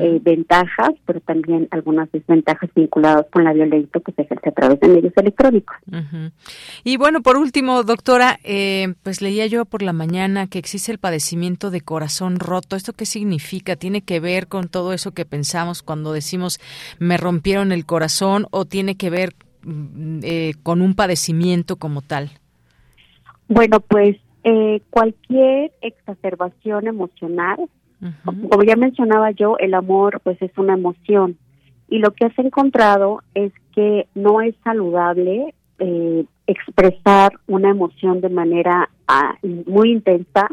eh, ventajas, pero también algunas desventajas vinculadas con la violencia que se ejerce a través de medios electrónicos. Y bueno, por último, doctora, eh, pues leía yo por la mañana que existe el padecimiento de corazón roto. ¿Esto qué significa? ¿Tiene que ver con todo eso que pensamos cuando decimos me rompieron el corazón o tiene que ver mm, eh, con un padecimiento como tal? Bueno, pues eh, cualquier exacerbación emocional, como ya mencionaba yo, el amor pues es una emoción. Y lo que has encontrado es que no es saludable eh, expresar una emoción de manera ah, muy intensa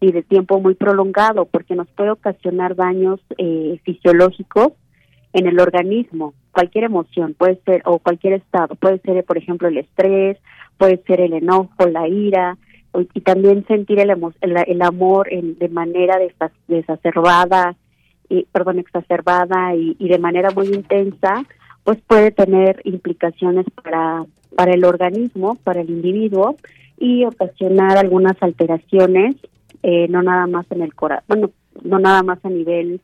y de tiempo muy prolongado porque nos puede ocasionar daños eh, fisiológicos en el organismo, cualquier emoción puede ser o cualquier estado, puede ser por ejemplo el estrés, puede ser el enojo, la ira, y también sentir el, el, amor en, de manera desacerbada, perdón, exacerbada y, de manera muy intensa, pues puede tener implicaciones para, para el organismo, para el individuo y ocasionar algunas alteraciones, eh, no nada más en el corazón, bueno, no nada más a nivel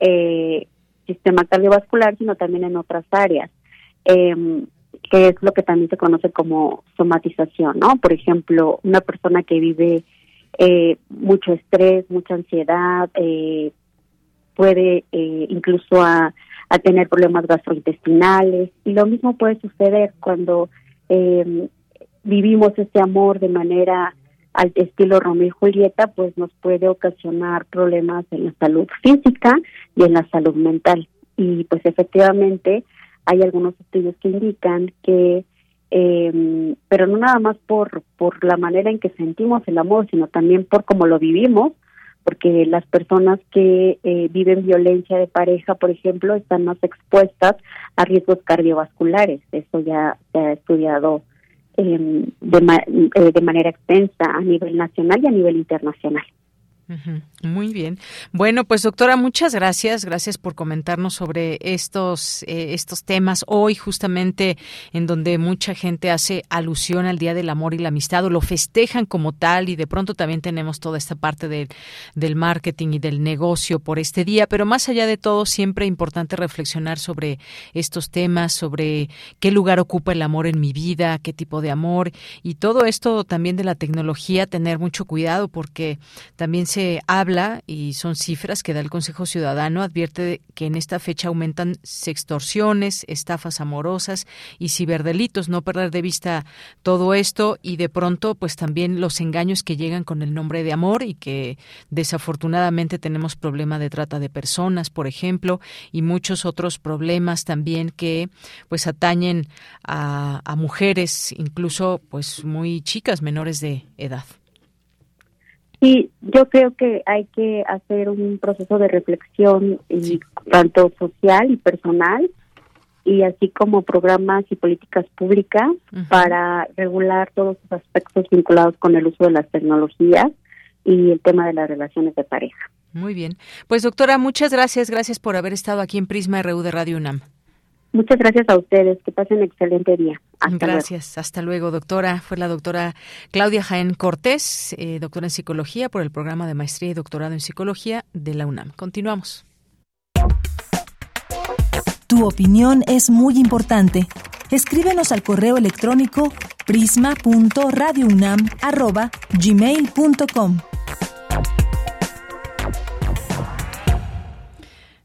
eh, sistema cardiovascular, sino también en otras áreas. Eh, que es lo que también se conoce como somatización, ¿no? Por ejemplo, una persona que vive eh, mucho estrés, mucha ansiedad, eh, puede eh, incluso a, tener problemas gastrointestinales y lo mismo puede suceder cuando em, vivimos este amor de manera al estilo Romeo y Julieta, pues nos puede ocasionar problemas en la salud física y en la salud mental. Y pues efectivamente hay algunos estudios que indican que, eh, pero no nada más por, por la manera en que sentimos el amor, sino también por cómo lo vivimos, porque las personas que eh, viven violencia de pareja, por ejemplo, están más expuestas a riesgos cardiovasculares. Eso ya se ha estudiado eh, de, eh, de manera extensa a nivel nacional y a nivel internacional. Muy bien. Bueno, pues doctora, muchas gracias. Gracias por comentarnos sobre estos, eh, estos temas hoy, justamente en donde mucha gente hace alusión al Día del Amor y la Amistad o lo festejan como tal y de pronto también tenemos toda esta parte del marketing y del negocio por este día. Pero más allá de todo, siempre importante reflexionar sobre estos temas, sobre qué lugar ocupa el amor en mi vida, qué tipo de amor y todo esto también de la tecnología, tener mucho cuidado porque también se habla, y son cifras que da el Consejo Ciudadano, advierte que en esta fecha aumentan sextorsiones, estafas amorosas y ciberdelitos. No perder de vista todo esto y de pronto, pues también los engaños que llegan con el nombre de amor y que desafortunadamente tenemos problema de trata de personas, por ejemplo, y muchos otros problemas también que pues atañen a, a mujeres, incluso pues muy chicas, menores de edad. Sí, yo creo que hay que hacer un proceso de reflexión tanto social y personal y así como programas y políticas públicas para regular todos los aspectos vinculados con el uso de las tecnologías y el tema de las relaciones de pareja. Muy bien. Pues doctora, muchas gracias. Gracias por haber estado aquí en Prisma RU de Radio UNAM. Muchas gracias a ustedes. Que pasen un excelente día. gracias. Hasta luego, doctora. Fue la doctora Claudia Jaén Cortés, eh, doctora en psicología por el programa de maestría y doctorado en psicología de la UNAM. Continuamos. Tu opinión es muy importante. Escríbenos al correo electrónico prisma.radiounam@gmail.com.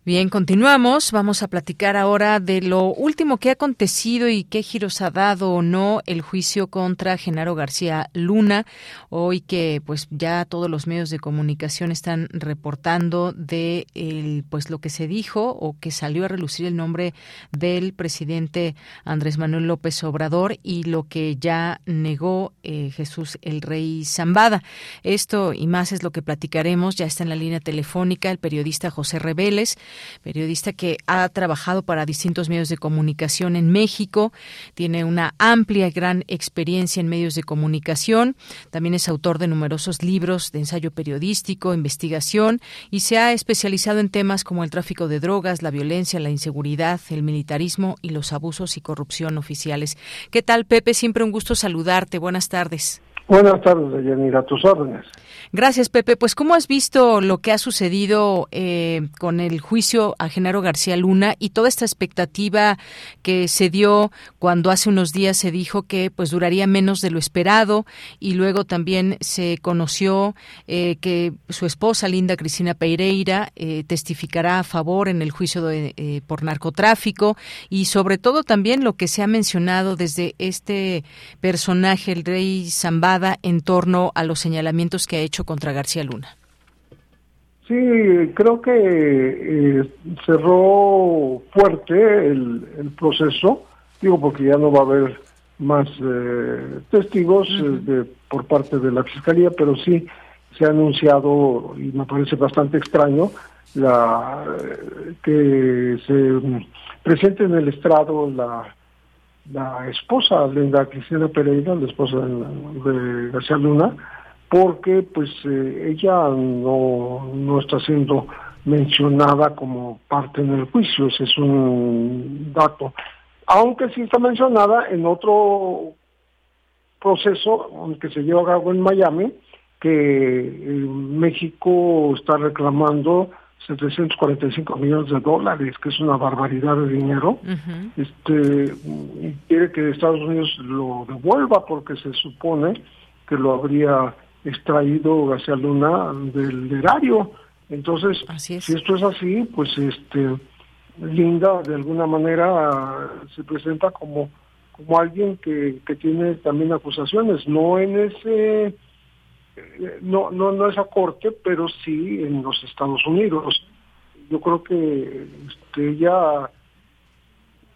Bien, continuamos. Vamos a platicar ahora de lo último que ha acontecido y qué giros ha dado o no el juicio contra Genaro García Luna. Hoy que pues ya todos los medios de comunicación están reportando de el, pues lo que se dijo o que salió a relucir el nombre del presidente Andrés Manuel López Obrador y lo que ya negó eh, Jesús el Rey Zambada. Esto y más es lo que platicaremos. Ya está en la línea telefónica el periodista José Reveles periodista que ha trabajado para distintos medios de comunicación en México, tiene una amplia y gran experiencia en medios de comunicación, también es autor de numerosos libros de ensayo periodístico, investigación y se ha especializado en temas como el tráfico de drogas, la violencia, la inseguridad, el militarismo y los abusos y corrupción oficiales. ¿Qué tal, Pepe? Siempre un gusto saludarte. Buenas tardes. Buenas tardes, Yanira, a tus órdenes. Gracias, Pepe. Pues, ¿cómo has visto lo que ha sucedido eh, con el juicio a Genaro García Luna y toda esta expectativa que se dio cuando hace unos días se dijo que pues duraría menos de lo esperado y luego también se conoció eh, que su esposa, Linda Cristina Peireira, eh, testificará a favor en el juicio de, por narcotráfico y sobre todo también lo que se ha mencionado desde este personaje, el rey Zambada, en torno a los señalamientos que ha hecho contra García Luna. Sí, creo que eh, cerró fuerte el, proceso, digo porque ya no va a haber más eh, testigos eh, por parte de la Fiscalía, pero sí se ha anunciado, y me parece bastante extraño, la que se presente en el estrado la, la esposa, Linda Cristina Pereira, la esposa de García Luna, porque pues eh, ella no, no está siendo mencionada como parte en el juicio, ese es un dato. Aunque sí está mencionada en otro proceso que se lleva a cabo en Miami, que eh, México está reclamando 745 millones de dólares, que es una barbaridad de dinero. Este y quiere que Estados Unidos lo devuelva porque se supone que lo habría extraído García Luna del erario. Entonces, si esto es así, pues este Linda de alguna manera se presenta como como alguien que, que tiene también acusaciones, no en ese no no no esa corte, pero sí en los Estados Unidos. Yo creo que este, ella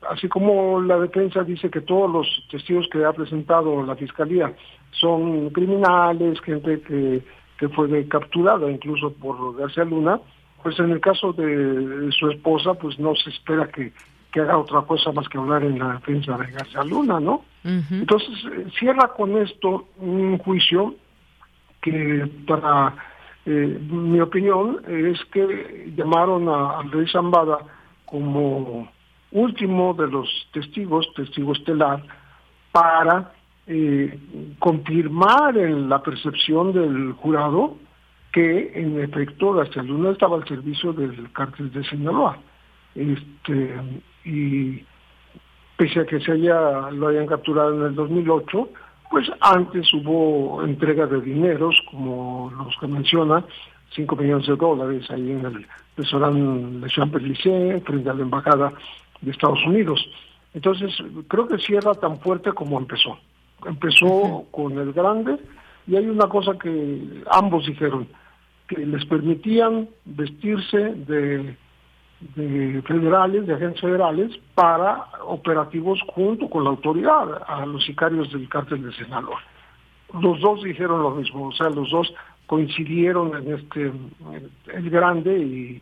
así como la defensa dice que todos los testigos que ha presentado la fiscalía son criminales, gente que, que fue capturada incluso por García Luna, pues en el caso de su esposa, pues no se espera que, que haga otra cosa más que hablar en la defensa de García Luna, ¿no? Entonces, eh, cierra con esto un juicio que para eh, mi opinión es que llamaron a Andrés Zambada como último de los testigos, testigo estelar, para eh, confirmar en la percepción del jurado que en efecto García Luna estaba al servicio del cártel de Sinaloa. Este, y pese a que se haya, lo hayan capturado en el 2008, pues antes hubo entrega de dineros, como los que menciona, 5 millones de dólares ahí en el restaurante de Champs-Élysées, frente a la embajada de Estados Unidos. Entonces, creo que cierra tan fuerte como empezó. Empezó con el grande y hay una cosa que ambos dijeron, que les permitían vestirse de, federales, de agentes federales, para operativos junto con la autoridad, a los sicarios del cártel de Sinaloa. Los dos dijeron lo mismo, o sea, los dos coincidieron en este, el grande y,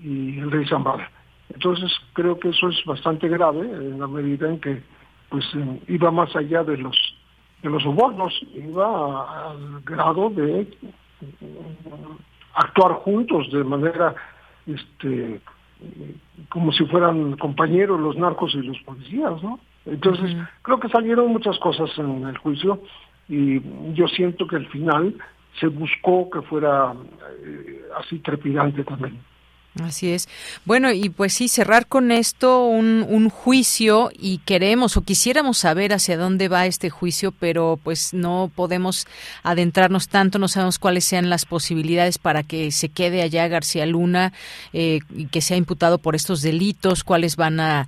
el rey Zambada. Entonces creo que eso es bastante grave en la medida en que pues iba más allá de los de los sobornos, iba al grado de actuar juntos de manera este como si fueran compañeros los narcos y los policías, ¿no? Entonces, creo que salieron muchas cosas en el juicio y yo siento que al final se buscó que fuera eh, así trepidante también. Así es. Bueno, y pues sí, cerrar con esto un, un, juicio y queremos o quisiéramos saber hacia dónde va este juicio, pero pues no podemos adentrarnos tanto, no sabemos cuáles sean las posibilidades para que se quede allá García Luna eh, que sea imputado por estos delitos, cuáles van a,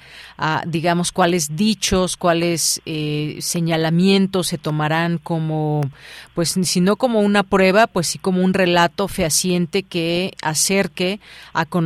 digamos, cuáles dichos, cuáles eh, señalamientos se tomarán como, pues si no como una prueba, pues sí como un relato fehaciente que acerque a conocer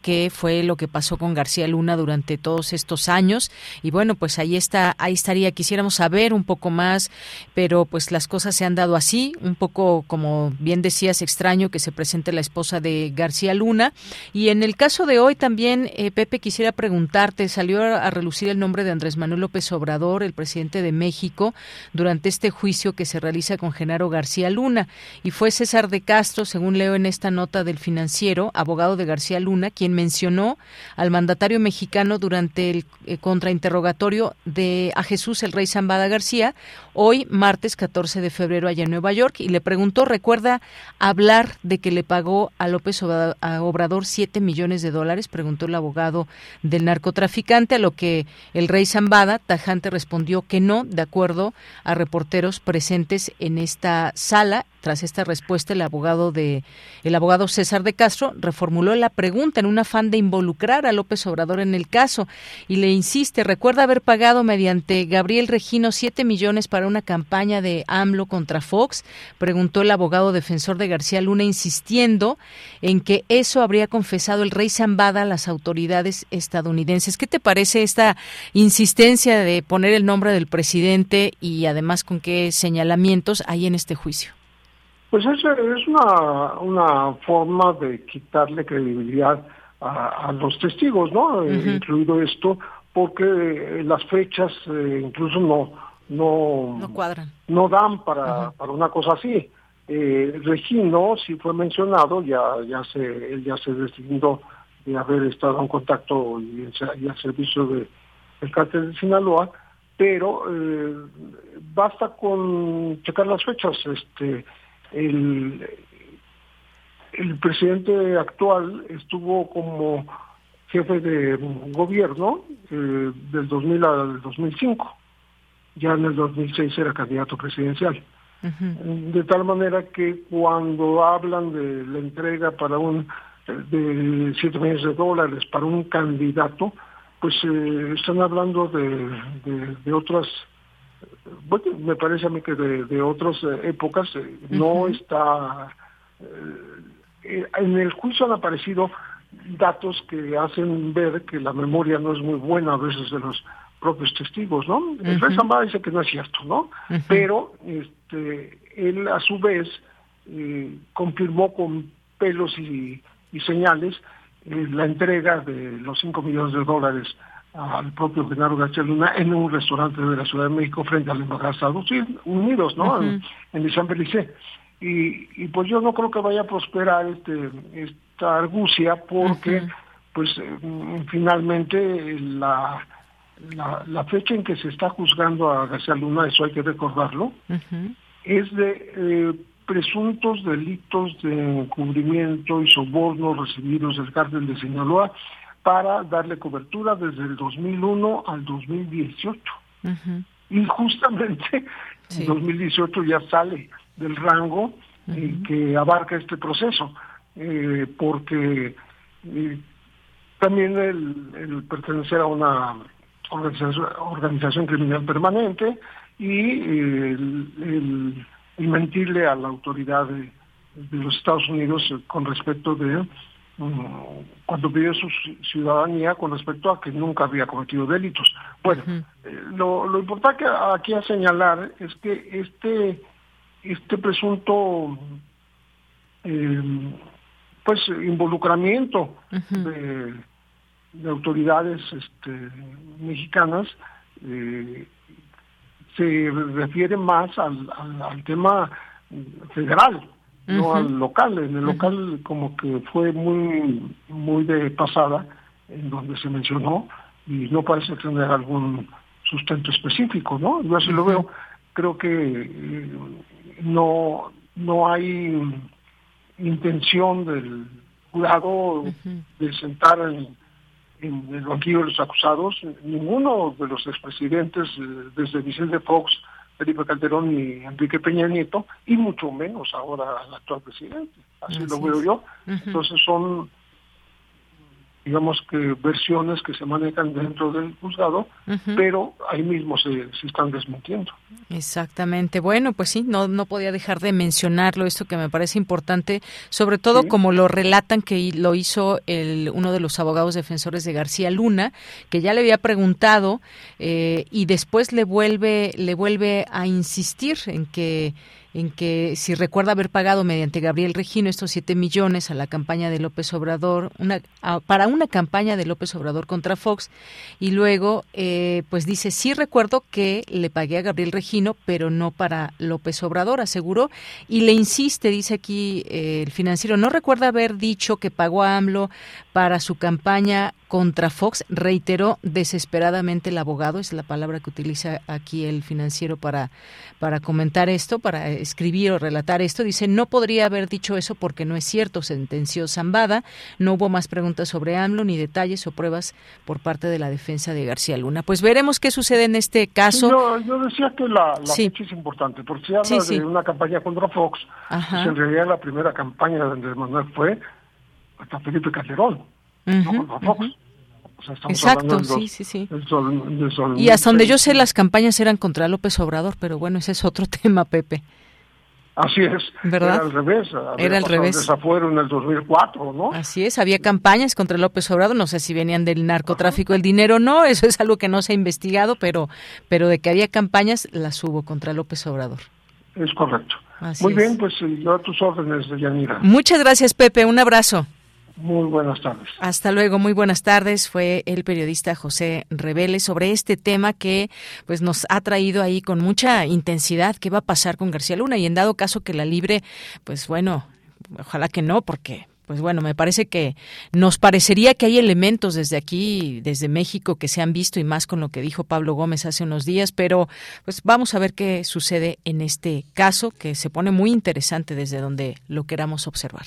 qué fue lo que pasó con García Luna durante todos estos años. Y bueno pues ahí está ahí estaría. Quisiéramos saber un poco más pero pues las cosas se han dado así. Un poco como bien decías extraño que se presente la esposa de García Luna. Y en el caso de hoy también eh, Pepe quisiera preguntarte salió a relucir el nombre de Andrés Manuel López Obrador el presidente de México durante este juicio que se realiza con Genaro García Luna. Y fue César de Castro según leo en esta nota del financiero abogado de García Luna, quien mencionó al mandatario mexicano durante el eh, contrainterrogatorio de a Jesús el Rey Zambada García, hoy martes 14 de febrero allá en Nueva York, y le preguntó, ¿recuerda hablar de que le pagó a López Obrador 7 millones de dólares? Preguntó el abogado del narcotraficante, a lo que el Rey Zambada tajante respondió que no, de acuerdo a reporteros presentes en esta sala tras esta respuesta, el abogado de el abogado César de Castro reformuló la pregunta en un afán de involucrar a López Obrador en el caso y le insiste, recuerda haber pagado mediante Gabriel Regino siete millones para una campaña de AMLO contra Fox, preguntó el abogado defensor de García Luna insistiendo en que eso habría confesado el rey Zambada a las autoridades estadounidenses. ¿Qué te parece esta insistencia de poner el nombre del presidente y además con qué señalamientos hay en este juicio? Pues es, es una, una forma de quitarle credibilidad a, los testigos, ¿no? Eh, incluido esto, porque las fechas eh, incluso no, no, no cuadran. No dan para, para una cosa así. Eh, Regino sí fue mencionado, ya, ya se, él ya se decidió de haber estado en contacto y, y al servicio de, del cártel de Sinaloa, pero eh, basta con checar las fechas, este el, el presidente actual estuvo como jefe de gobierno eh, del 2000 al 2005. Ya en el 2006 era candidato presidencial. De tal manera que cuando hablan de la entrega para un de 7 millones de dólares para un candidato, pues eh, están hablando de, de otras bueno, me parece a mí que de, otras eh, épocas eh, no está... Eh, en el juicio han aparecido datos que hacen ver que la memoria no es muy buena a veces de los propios testigos, ¿no? El juez dice que no es cierto, ¿no? Pero este, él a su vez confirmó con pelos y, y señales la entrega de los 5 millones de dólares al propio Genaro García Luna en un restaurante de la Ciudad de México frente a la Embajada de Estados Unidos, ¿no? En, en San. Y, y pues yo no creo que vaya a prosperar este esta argucia porque pues mm, finalmente la, la, fecha en que se está juzgando a García Luna, eso hay que recordarlo, es de eh, presuntos delitos de encubrimiento y sobornos recibidos del cártel de Sinaloa para darle cobertura desde el 2001 al 2018. Y justamente en 2018 ya sale del rango eh, que abarca este proceso, eh, porque eh, también el, pertenecer a una organización, criminal permanente y el, mentirle a la autoridad de, de los Estados Unidos con respecto de cuando pidió su ciudadanía con respecto a que nunca había cometido delitos. Bueno, eh, lo, lo, importante aquí a señalar es que este, este presunto eh, pues involucramiento de, autoridades este, mexicanas eh, se refiere más al, al tema federal no al local. En el local como que fue muy, muy de pasada, en donde se mencionó, y no parece tener algún sustento específico, ¿no? Yo así lo veo. Creo que eh, no, no hay intención del, jurado de sentar en, el banquillo de los acusados ninguno de los expresidentes, eh, desde Vicente Fox, Felipe Calderón y Enrique Peña Nieto, y mucho menos ahora el actual presidente. Así, lo veo yo. Entonces son digamos que versiones que se manejan dentro del juzgado, pero ahí mismo se, se, están desmintiendo. Exactamente. Bueno, pues sí, no, no podía dejar de mencionarlo, esto que me parece importante, sobre todo como lo relatan que lo hizo el, uno de los abogados defensores de García Luna, que ya le había preguntado eh, y después le vuelve, le vuelve a insistir en que en que si recuerda haber pagado mediante Gabriel Regino estos 7 millones a la campaña de López Obrador, una, para una campaña de López Obrador contra Fox, y luego eh, pues dice, sí recuerdo que le pagué a Gabriel Regino, pero no para López Obrador, aseguró, y le insiste, dice aquí eh, el financiero, no recuerda haber dicho que pagó a AMLO para su campaña contra Fox, reiteró desesperadamente el abogado, es la palabra que utiliza aquí el financiero para, para comentar esto, para escribir o relatar esto. Dice, no podría haber dicho eso porque no es cierto, sentenció Zambada. No hubo más preguntas sobre AMLO ni detalles o pruebas por parte de la defensa de García Luna. Pues veremos qué sucede en este caso. yo, decía que la, fecha es importante, porque si habla de una campaña contra Fox, pues en realidad la primera campaña donde Manuel fue hasta Felipe Calderón. Exacto, sí, sí, sí. y hasta donde yo sé, las campañas eran contra López Obrador, pero bueno, ese es otro tema, Pepe. Así es. ¿Verdad? Era al revés. Era al revés. Desafuero en el 2004, ¿no? Así es. Había campañas contra López Obrador. No sé si venían del narcotráfico el dinero o no. Eso es algo que no se ha investigado, pero, pero de que había campañas, las hubo contra López Obrador. Es correcto. Muy bien, pues yo a tus órdenes, Yanira. Muchas gracias, Pepe. Un abrazo. Muy buenas tardes. Hasta luego, muy buenas tardes. Fue el periodista José Revele sobre este tema que pues nos ha traído ahí con mucha intensidad qué va a pasar con García Luna y en dado caso que la libre, pues bueno, ojalá que no porque pues bueno, me parece que nos parecería que hay elementos desde aquí, desde México, que se han visto y más con lo que dijo Pablo Gómez hace unos días, pero pues vamos a ver qué sucede en este caso, que se pone muy interesante desde donde lo queramos observar.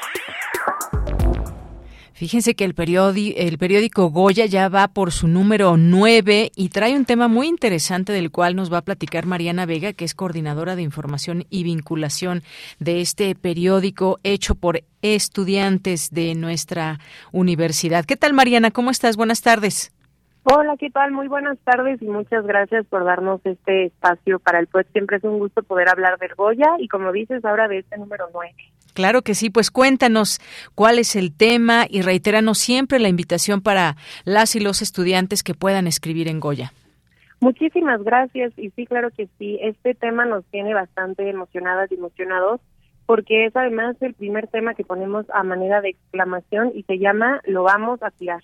Fíjense que el periódico, el periódico Goya ya va por su número 9 y trae un tema muy interesante del cual nos va a platicar Mariana Vega, que es coordinadora de información y vinculación de este periódico hecho por estudiantes de nuestra universidad. ¿Qué tal, Mariana? ¿Cómo estás? Buenas tardes. Hola, ¿qué tal? Muy buenas tardes y muchas gracias por darnos este espacio para el pues siempre es un gusto poder hablar del Goya y como dices ahora de este número 9. Claro que sí, pues cuéntanos cuál es el tema y reitéranos siempre la invitación para las y los estudiantes que puedan escribir en Goya. Muchísimas gracias y sí, claro que sí, este tema nos tiene bastante emocionadas y emocionados porque es además el primer tema que ponemos a manera de exclamación y se llama Lo vamos a tirar.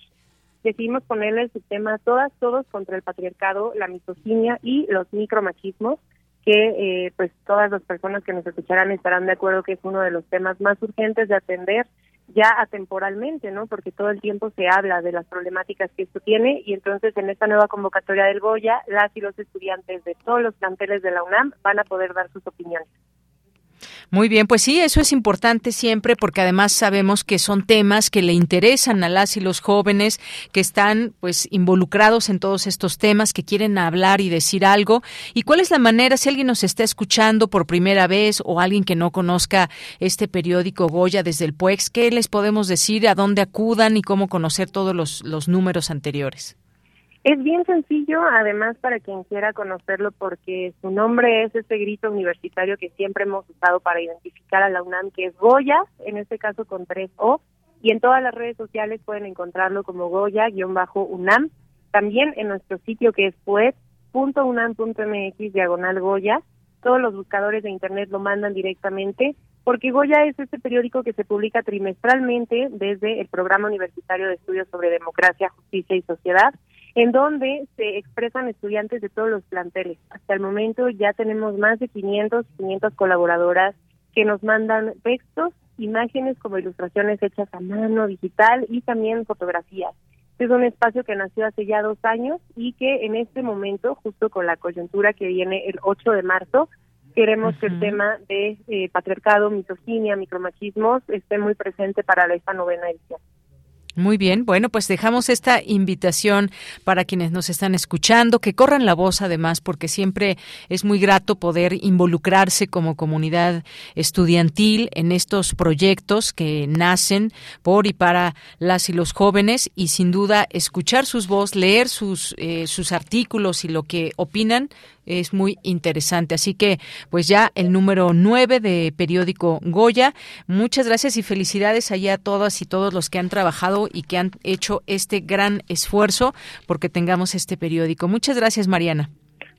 Decidimos ponerle su tema Todas, todos contra el patriarcado, la misoginia y los micromachismos que eh, pues todas las personas que nos escucharán estarán de acuerdo que es uno de los temas más urgentes de atender ya atemporalmente, ¿no? Porque todo el tiempo se habla de las problemáticas que esto tiene y entonces en esta nueva convocatoria del Goya, las y los estudiantes de todos los planteles de la UNAM van a poder dar sus opiniones. Muy bien, pues sí, eso es importante siempre porque además sabemos que son temas que le interesan a las y los jóvenes que están pues involucrados en todos estos temas, que quieren hablar y decir algo. ¿Y cuál es la manera, si alguien nos está escuchando por primera vez o alguien que no conozca este periódico Goya desde el PUEX, qué les podemos decir, a dónde acudan y cómo conocer todos los, los números anteriores? Es bien sencillo, además para quien quiera conocerlo, porque su nombre es ese grito universitario que siempre hemos usado para identificar a la UNAM, que es Goya, en este caso con tres O, y en todas las redes sociales pueden encontrarlo como Goya-UNAM, también en nuestro sitio que es poet.unam.mx diagonal Goya, todos los buscadores de internet lo mandan directamente, porque Goya es este periódico que se publica trimestralmente desde el Programa Universitario de Estudios sobre Democracia, Justicia y Sociedad, en donde se expresan estudiantes de todos los planteles. Hasta el momento ya tenemos más de 500, 500 colaboradoras que nos mandan textos imágenes como ilustraciones hechas a mano, digital y también fotografías. Es un espacio que nació hace ya dos años y que en este momento, justo con la coyuntura que viene el 8 de marzo, queremos que el tema de eh, patriarcado, misoginia, micromachismos esté muy presente para esta novena edición. Muy bien, bueno, pues dejamos esta invitación para quienes nos están escuchando, que corran la voz además, porque siempre es muy grato poder involucrarse como comunidad estudiantil en estos proyectos que nacen por y para las y los jóvenes y sin duda escuchar sus voces, leer sus, eh, sus artículos y lo que opinan es muy interesante. Así que, pues ya el número 9 de periódico Goya. Muchas gracias y felicidades allá a todas y todos los que han trabajado y que han hecho este gran esfuerzo porque tengamos este periódico. Muchas gracias, Mariana.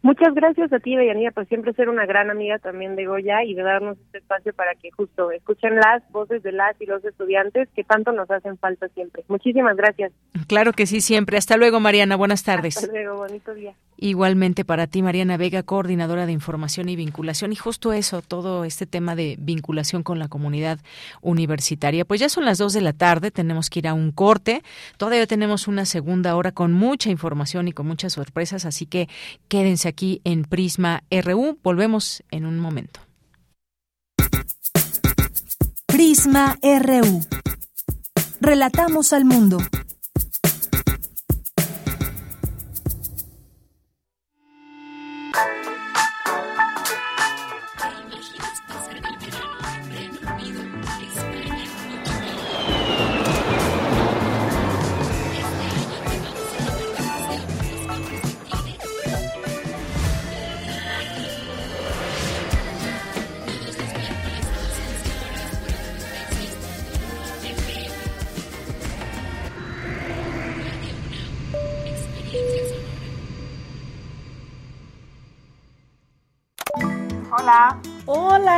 Muchas gracias a ti, Deyanira, por siempre ser una gran amiga también de Goya y de darnos este espacio para que justo escuchen las voces de las y los estudiantes que tanto nos hacen falta siempre. Muchísimas gracias. Claro que sí, siempre. Hasta luego, Mariana. Buenas tardes. Hasta luego, bonito día. Igualmente para ti, Mariana Vega, coordinadora de información y vinculación. Y justo eso, todo este tema de vinculación con la comunidad universitaria. Pues ya son las dos de la tarde, tenemos que ir a un corte. Todavía tenemos una segunda hora con mucha información y con muchas sorpresas, así que quédense aquí en Prisma RU. Volvemos en un momento. Prisma RU. Relatamos al mundo.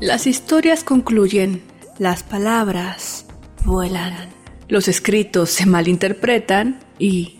Las historias concluyen, las palabras vuelan, los escritos se malinterpretan y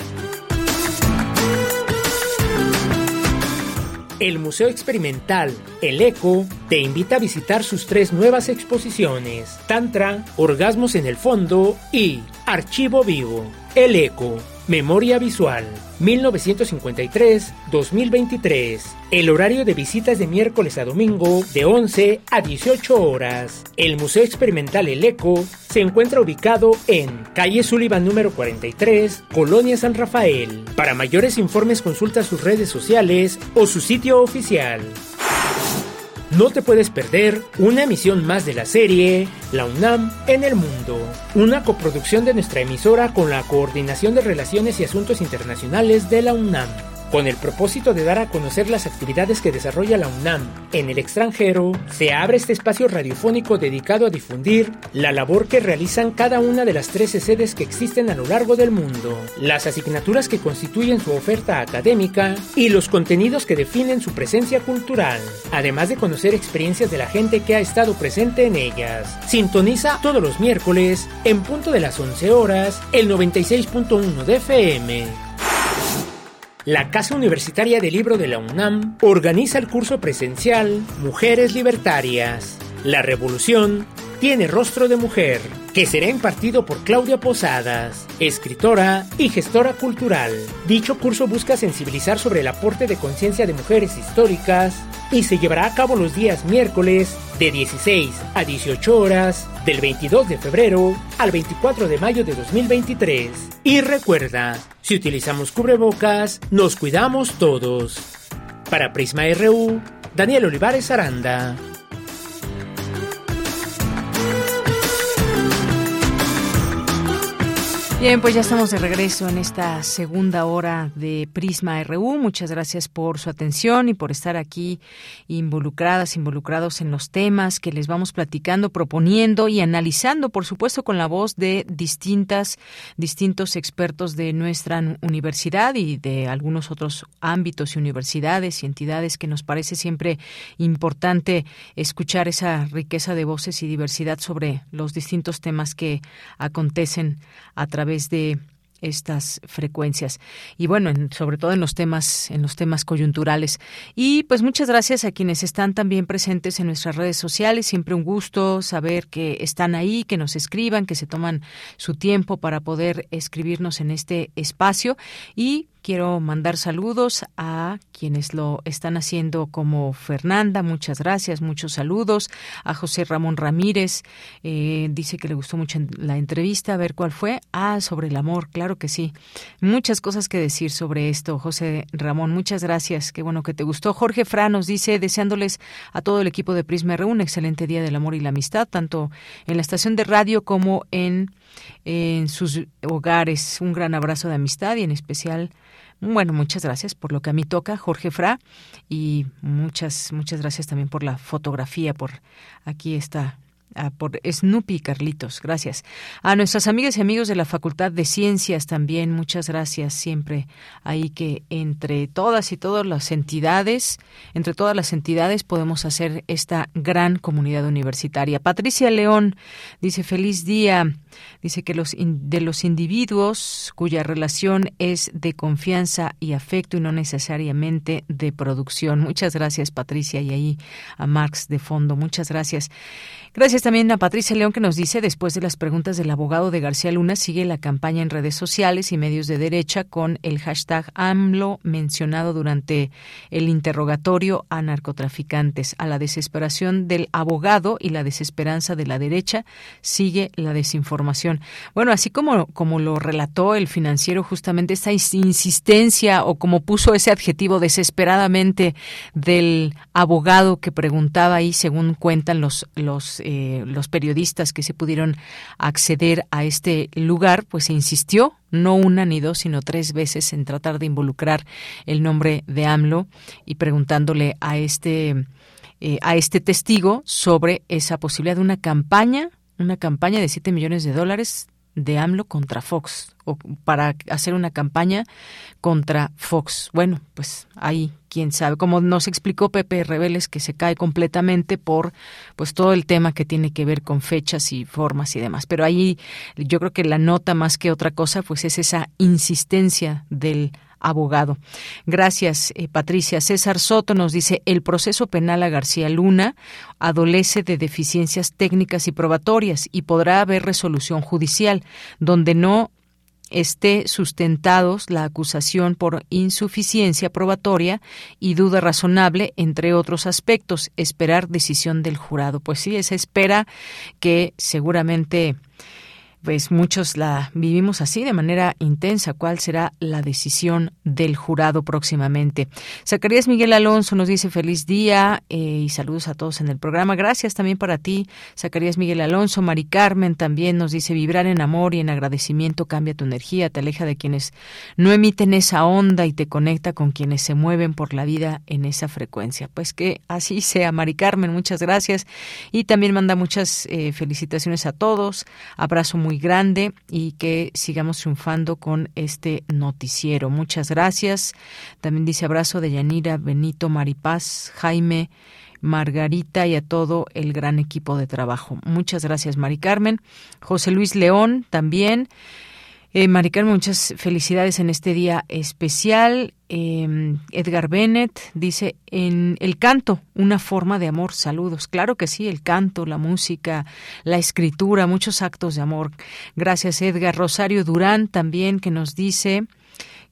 El Museo Experimental El Eco te invita a visitar sus tres nuevas exposiciones, Tantra, Orgasmos en el Fondo y Archivo Vivo. El Eco, Memoria Visual. 1953-2023. El horario de visitas de miércoles a domingo de 11 a 18 horas. El Museo Experimental El Eco se encuentra ubicado en calle Sullivan número 43, Colonia San Rafael. Para mayores informes consulta sus redes sociales o su sitio oficial. No te puedes perder una emisión más de la serie La UNAM en el Mundo, una coproducción de nuestra emisora con la Coordinación de Relaciones y Asuntos Internacionales de la UNAM con el propósito de dar a conocer las actividades que desarrolla la UNAM en el extranjero, se abre este espacio radiofónico dedicado a difundir la labor que realizan cada una de las 13 sedes que existen a lo largo del mundo, las asignaturas que constituyen su oferta académica y los contenidos que definen su presencia cultural, además de conocer experiencias de la gente que ha estado presente en ellas. Sintoniza todos los miércoles, en punto de las 11 horas, el 96.1 de FM. La Casa Universitaria del Libro de la UNAM organiza el curso presencial Mujeres Libertarias. La revolución tiene rostro de mujer, que será impartido por Claudia Posadas, escritora y gestora cultural. Dicho curso busca sensibilizar sobre el aporte de conciencia de mujeres históricas y se llevará a cabo los días miércoles de 16 a 18 horas del 22 de febrero al 24 de mayo de 2023. Y recuerda, si utilizamos cubrebocas, nos cuidamos todos. Para Prisma RU, Daniel Olivares Aranda. Bien, pues ya estamos de regreso en esta segunda hora de Prisma RU. Muchas gracias por su atención y por estar aquí involucradas, involucrados en los temas que les vamos platicando, proponiendo y analizando, por supuesto, con la voz de distintas, distintos expertos de nuestra universidad y de algunos otros ámbitos y universidades y entidades que nos parece siempre importante escuchar esa riqueza de voces y diversidad sobre los distintos temas que acontecen a través de estas frecuencias. Y bueno sobre todo en los temas en los temas coyunturales. Y pues muchas gracias a quienes están también presentes en nuestras redes sociales. Siempre un gusto saber que están ahí que nos escriban que se toman su tiempo para poder escribirnos en este espacio. Y Quiero mandar saludos a quienes lo están haciendo como Fernanda, muchas gracias, muchos saludos. A José Ramón Ramírez, eh, dice que le gustó mucho la entrevista, a ver cuál fue. Ah, sobre el amor, claro que sí. Muchas cosas que decir sobre esto, José Ramón, muchas gracias, qué bueno que te gustó. Jorge Fra nos dice, deseándoles a todo el equipo de Prisma R un excelente día del amor y la amistad, tanto en la estación de radio como en, en sus hogares. Un gran abrazo de amistad y en especial bueno, muchas gracias por lo que a mí toca, Jorge Fra, y muchas, muchas gracias también por la fotografía, por aquí está Ah, por Snoopy Carlitos, gracias. A nuestras amigas y amigos de la Facultad de Ciencias también, muchas gracias. Siempre ahí que entre todas y todas las entidades, entre todas las entidades podemos hacer esta gran comunidad universitaria. Patricia León dice feliz día. Dice que los de los individuos cuya relación es de confianza y afecto y no necesariamente de producción. Muchas gracias, Patricia, y ahí a Marx de fondo. Muchas gracias. Gracias también a Patricia León que nos dice, después de las preguntas del abogado de García Luna, sigue la campaña en redes sociales y medios de derecha con el hashtag AMLO mencionado durante el interrogatorio a narcotraficantes. A la desesperación del abogado y la desesperanza de la derecha sigue la desinformación. Bueno, así como, como lo relató el financiero, justamente esta insistencia o como puso ese adjetivo desesperadamente del abogado que preguntaba ahí, según cuentan los, los eh, los periodistas que se pudieron acceder a este lugar, pues se insistió no una ni dos, sino tres veces en tratar de involucrar el nombre de AMLO y preguntándole a este eh, a este testigo sobre esa posibilidad de una campaña, una campaña de 7 millones de dólares de AMLO contra Fox o para hacer una campaña contra Fox. Bueno, pues ahí quién sabe. Como nos explicó Pepe Rebeles que se cae completamente por pues todo el tema que tiene que ver con fechas y formas y demás. Pero ahí yo creo que la nota más que otra cosa pues es esa insistencia del abogado. Gracias, eh, Patricia. César Soto nos dice, el proceso penal a García Luna adolece de deficiencias técnicas y probatorias y podrá haber resolución judicial donde no esté sustentados la acusación por insuficiencia probatoria y duda razonable, entre otros aspectos. Esperar decisión del jurado. Pues sí, esa espera que seguramente pues muchos la vivimos así de manera intensa. ¿Cuál será la decisión del jurado próximamente? Zacarías Miguel Alonso nos dice feliz día eh, y saludos a todos en el programa. Gracias también para ti, Zacarías Miguel Alonso. Mari Carmen también nos dice vibrar en amor y en agradecimiento cambia tu energía, te aleja de quienes no emiten esa onda y te conecta con quienes se mueven por la vida en esa frecuencia. Pues que así sea, Mari Carmen, muchas gracias. Y también manda muchas eh, felicitaciones a todos. Abrazo grande y que sigamos triunfando con este noticiero. Muchas gracias. También dice abrazo de Yanira, Benito, Maripaz, Jaime. Margarita y a todo el gran equipo de trabajo. Muchas gracias, Mari Carmen. José Luis León también. Eh, muchas felicidades en este día especial. Em, Edgar Bennett dice, en el canto, una forma de amor, saludos. Claro que sí, el canto, la música, la escritura, muchos actos de amor. Gracias, Edgar. Rosario Durán también, que nos dice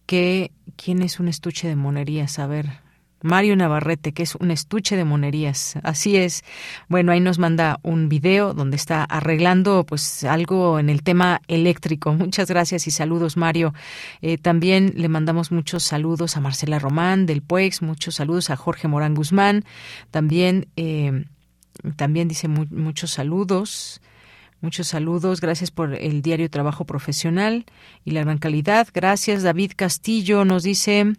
que, ¿quién es un estuche de monerías? A ver, Mario Navarrete, que es un estuche de monerías. Así es. Bueno, ahí nos manda un video donde está arreglando pues algo en el tema eléctrico. Muchas gracias y saludos, Mario. Eh, también le mandamos muchos saludos a Marcela Román del PUEX, muchos saludos a Jorge Morán Guzmán. También, eh, también dice muchos saludos. Muchos saludos, gracias por el diario Trabajo Profesional y la gran calidad. Gracias, David Castillo nos dice,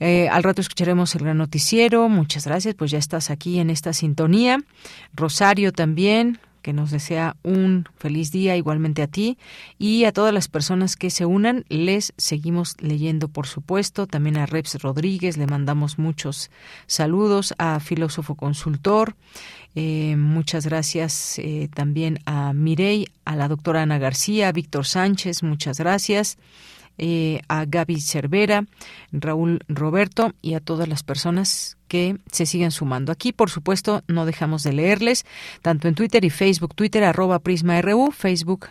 eh, al rato escucharemos el gran noticiero. Muchas gracias, pues ya estás aquí en esta sintonía. Rosario también, que nos desea un feliz día igualmente a ti y a todas las personas que se unan. Les seguimos leyendo, por supuesto. También a Reps Rodríguez le mandamos muchos saludos, a Filósofo Consultor. Eh, muchas gracias eh, también a Mirey, a la doctora Ana García, a Víctor Sánchez, muchas gracias. Eh, a Gaby Cervera, Raúl Roberto y a todas las personas que se siguen sumando. Aquí, por supuesto, no dejamos de leerles, tanto en Twitter y Facebook, Twitter arroba Prisma RU, Facebook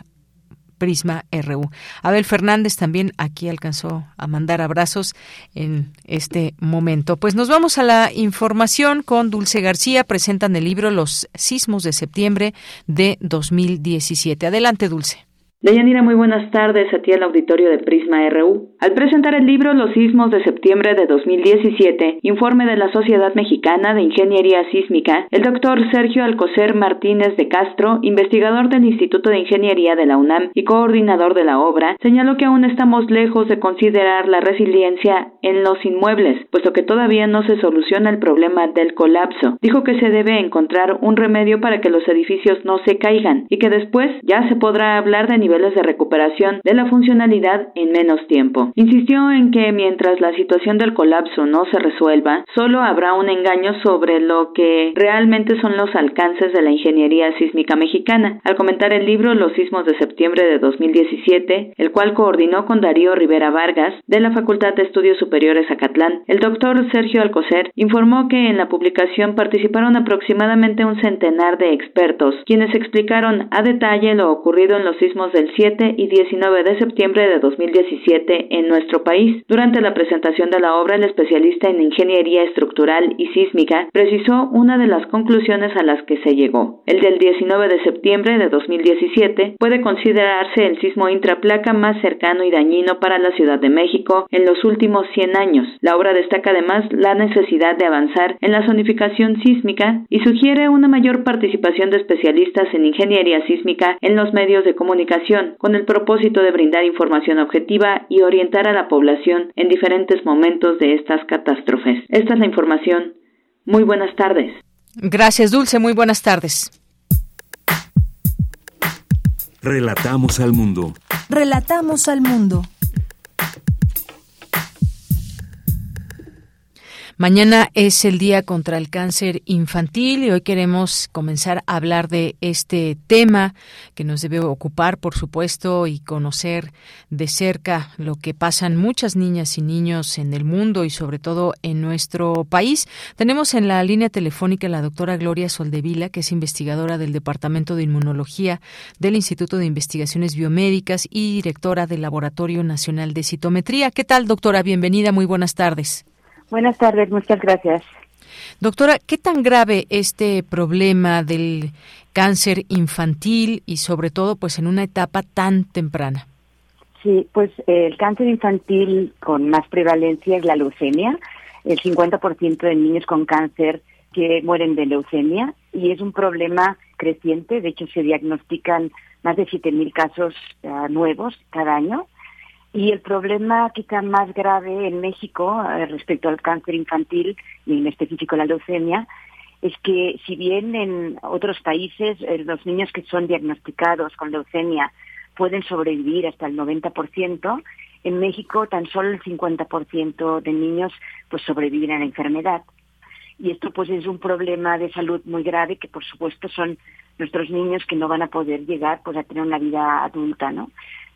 Prisma RU. Abel Fernández también aquí alcanzó a mandar abrazos en este momento. Pues nos vamos a la información con Dulce García. Presentan el libro Los sismos de septiembre de 2017. Adelante, Dulce. Deyanira, muy buenas tardes a ti al auditorio de Prisma RU. Al presentar el libro Los sismos de septiembre de 2017, informe de la Sociedad Mexicana de Ingeniería Sísmica, el doctor Sergio Alcocer Martínez de Castro, investigador del Instituto de Ingeniería de la UNAM y coordinador de la obra, señaló que aún estamos lejos de considerar la resiliencia en los inmuebles, puesto que todavía no se soluciona el problema del colapso. Dijo que se debe encontrar un remedio para que los edificios no se caigan y que después ya se podrá hablar de niveles de recuperación de la funcionalidad en menos tiempo. Insistió en que mientras la situación del colapso no se resuelva, solo habrá un engaño sobre lo que realmente son los alcances de la ingeniería sísmica mexicana. Al comentar el libro Los sismos de septiembre de 2017, el cual coordinó con Darío Rivera Vargas de la Facultad de Estudios Superiores Acatlán, el doctor Sergio Alcocer informó que en la publicación participaron aproximadamente un centenar de expertos, quienes explicaron a detalle lo ocurrido en los sismos del 7 y 19 de septiembre de 2017 en nuestro país. Durante la presentación de la obra, el especialista en ingeniería estructural y sísmica precisó una de las conclusiones a las que se llegó. El del 19 de septiembre de 2017 puede considerarse el sismo intraplaca más cercano y dañino para la Ciudad de México en los últimos 100 años. La obra destaca además la necesidad de avanzar en la zonificación sísmica y sugiere una mayor participación de especialistas en ingeniería sísmica en los medios de comunicación con el propósito de brindar información objetiva y orientar a la población en diferentes momentos de estas catástrofes. Esta es la información. Muy buenas tardes. Gracias, Dulce. Muy buenas tardes. Relatamos al mundo. Relatamos al mundo. Mañana es el Día contra el Cáncer Infantil y hoy queremos comenzar a hablar de este tema que nos debe ocupar, por supuesto, y conocer de cerca lo que pasan muchas niñas y niños en el mundo y sobre todo en nuestro país. Tenemos en la línea telefónica a la doctora Gloria Soldevila, que es investigadora del Departamento de Inmunología del Instituto de Investigaciones Biomédicas y directora del Laboratorio Nacional de Citometría. ¿Qué tal, doctora? Bienvenida, muy buenas tardes. Buenas tardes, muchas gracias. Doctora, ¿qué tan grave este problema del cáncer infantil y sobre todo pues en una etapa tan temprana? Sí, pues el cáncer infantil con más prevalencia es la leucemia. El 50% de niños con cáncer que mueren de leucemia y es un problema creciente. De hecho, se diagnostican más de 7.000 casos uh, nuevos cada año y el problema quizá más grave en México eh, respecto al cáncer infantil y en específico la leucemia es que si bien en otros países eh, los niños que son diagnosticados con leucemia pueden sobrevivir hasta el 90%, en México tan solo el 50% de niños pues sobreviven a la enfermedad. Y esto pues es un problema de salud muy grave que por supuesto son nuestros niños que no van a poder llegar pues a tener una vida adulta, ¿no?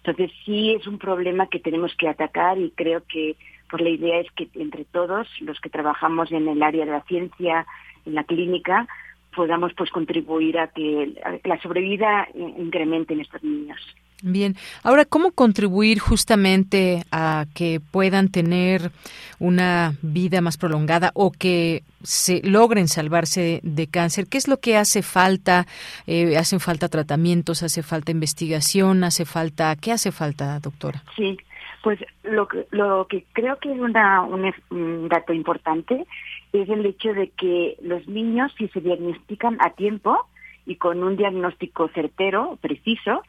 Entonces sí es un problema que tenemos que atacar y creo que pues la idea es que entre todos los que trabajamos en el área de la ciencia, en la clínica, podamos pues contribuir a que la sobrevida incremente en estos niños. Bien, ahora, ¿cómo contribuir justamente a que puedan tener una vida más prolongada o que se logren salvarse de cáncer? ¿Qué es lo que hace falta? Eh, ¿Hacen falta tratamientos? ¿Hace falta investigación? ¿Hace falta? ¿Qué hace falta, doctora? Sí, pues lo lo que creo que es una, un, un dato importante es el hecho de que los niños, si se diagnostican a tiempo y con un diagnóstico certero, preciso,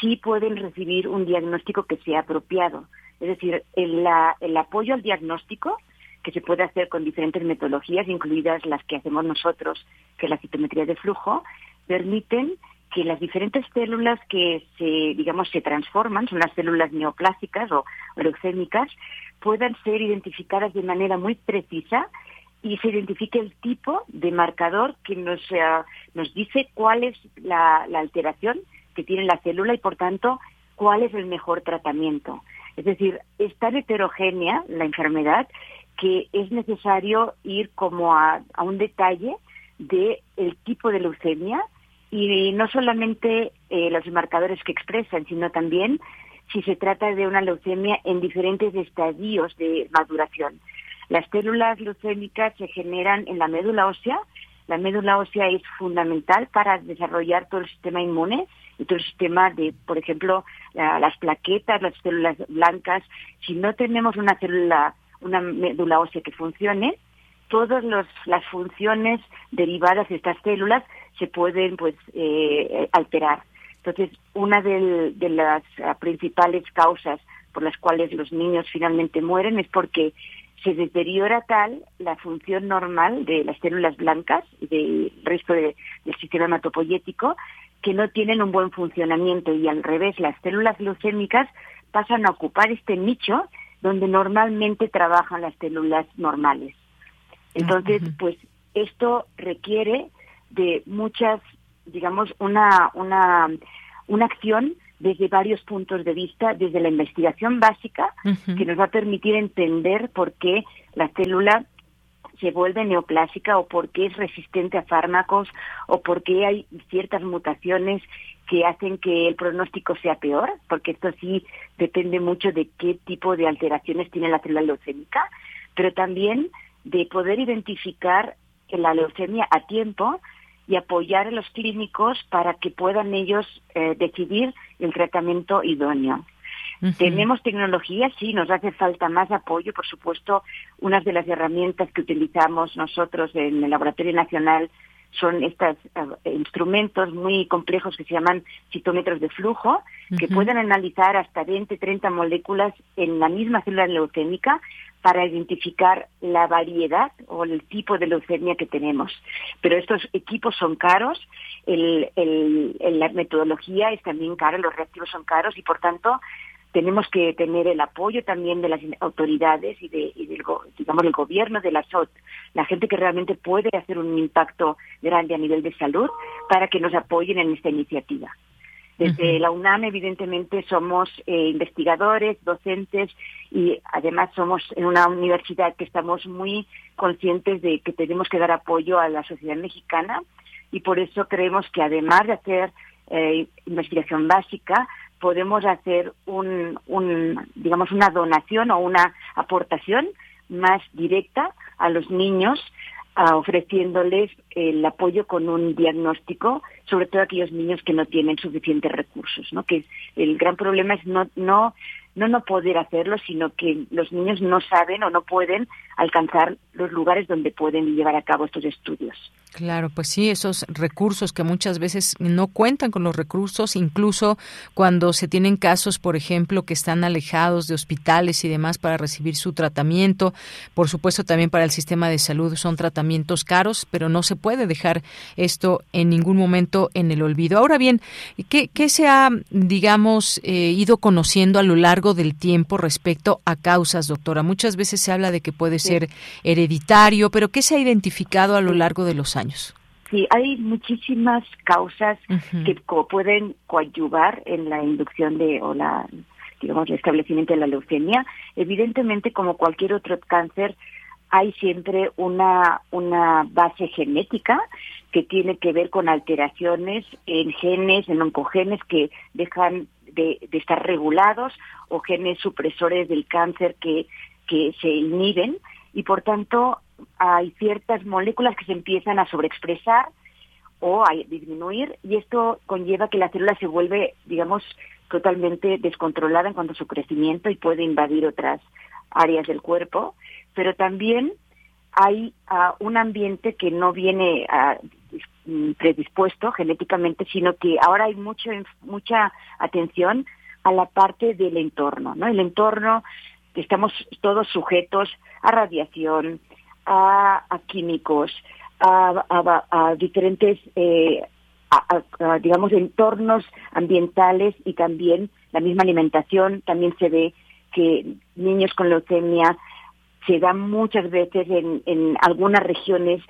sí pueden recibir un diagnóstico que sea apropiado. Es decir, el, apoyo al diagnóstico, que se puede hacer con diferentes metodologías, incluidas las que hacemos nosotros, que es la citometría de flujo, permiten que las diferentes células que se, digamos, se transforman, son las células neoplásicas o, leucémicas, puedan ser identificadas de manera muy precisa y se identifique el tipo de marcador que nos, eh, nos dice cuál es la alteración que tiene la célula y por tanto cuál es el mejor tratamiento. Es decir, es tan heterogénea la enfermedad que es necesario ir como a, un detalle de el tipo de leucemia y no solamente eh, los marcadores que expresan, sino también si se trata de una leucemia en diferentes estadios de maduración. Las células leucémicas se generan en la médula ósea. La médula ósea es fundamental para desarrollar todo el sistema inmune todo el sistema de, por ejemplo, las plaquetas, las células blancas. Si no tenemos una célula, una médula ósea que funcione, todas las funciones derivadas de estas células se pueden pues eh, alterar. Entonces, una de, las ah, principales causas por las cuales los niños finalmente mueren es porque se deteriora tal la función normal de las células blancas y del resto del sistema hematopoyético que no tienen un buen funcionamiento y al revés, las células leucémicas pasan a ocupar este nicho donde normalmente trabajan las células normales. Entonces, pues esto requiere de muchas, digamos, una, una, una acción desde varios puntos de vista, desde la investigación básica, que nos va a permitir entender por qué la célula se vuelve neoplásica o porque es resistente a fármacos o porque hay ciertas mutaciones que hacen que el pronóstico sea peor, porque esto sí depende mucho de qué tipo de alteraciones tiene la célula leucémica, pero también de poder identificar la leucemia a tiempo y apoyar a los clínicos para que puedan ellos eh, decidir el tratamiento idóneo. Tenemos tecnología, sí, nos hace falta más apoyo. Por supuesto, una de las herramientas que utilizamos nosotros en el Laboratorio Nacional son estos eh, instrumentos muy complejos que se llaman citómetros de flujo, que pueden analizar hasta 20, 30 moléculas en la misma célula leucémica para identificar la variedad o el tipo de leucemia que tenemos. Pero estos equipos son caros, el, la metodología es también cara, los reactivos son caros y por tanto tenemos que tener el apoyo también de las autoridades y, de, del, digamos, el gobierno, de la SOT, la gente que realmente puede hacer un impacto grande a nivel de salud para que nos apoyen en esta iniciativa. Desde la UNAM, evidentemente, somos eh, investigadores, docentes y además somos en una universidad que estamos muy conscientes de que tenemos que dar apoyo a la sociedad mexicana y por eso creemos que además de hacer eh, investigación básica, podemos hacer un, digamos, una donación o una aportación más directa a los niños, ofreciéndoles el apoyo con un diagnóstico, sobre todo aquellos niños que no tienen suficientes recursos, ¿no? Que el gran problema es no, no no no poder hacerlo, sino que los niños no saben o no pueden alcanzar los lugares donde pueden llevar a cabo estos estudios. Claro, pues sí, esos recursos que muchas veces no cuentan con los recursos, incluso cuando se tienen casos, por ejemplo, que están alejados de hospitales y demás para recibir su tratamiento. Por supuesto, también para el sistema de salud son tratamientos caros, pero no se puede dejar esto en ningún momento en el olvido. Ahora bien, ¿qué, qué se ha, digamos, eh, ido conociendo a lo largo del tiempo respecto a causas, doctora? Muchas veces se habla de que puede ser hereditario, pero ¿qué se ha identificado a lo largo de los años? Sí, hay muchísimas causas que pueden coadyuvar en la inducción de o la digamos el establecimiento de la leucemia. Evidentemente, como cualquier otro cáncer, hay siempre una una base genética que tiene que ver con alteraciones en genes, en oncogenes que dejan de, estar regulados o genes supresores del cáncer que, que se inhiben y por tanto hay ciertas moléculas que se empiezan a sobreexpresar o a disminuir y esto conlleva que la célula se vuelve, digamos, totalmente descontrolada en cuanto a su crecimiento y puede invadir otras áreas del cuerpo, pero también hay ah, un ambiente que no viene ah, Mm, predispuesto genéticamente, sino que ahora hay mucho, mucha atención a la parte del entorno, ¿no? El entorno, estamos todos sujetos a radiación, a, químicos, a, diferentes, eh, digamos, entornos ambientales y también la misma alimentación. También se ve que niños con leucemia se dan muchas veces en, en algunas regiones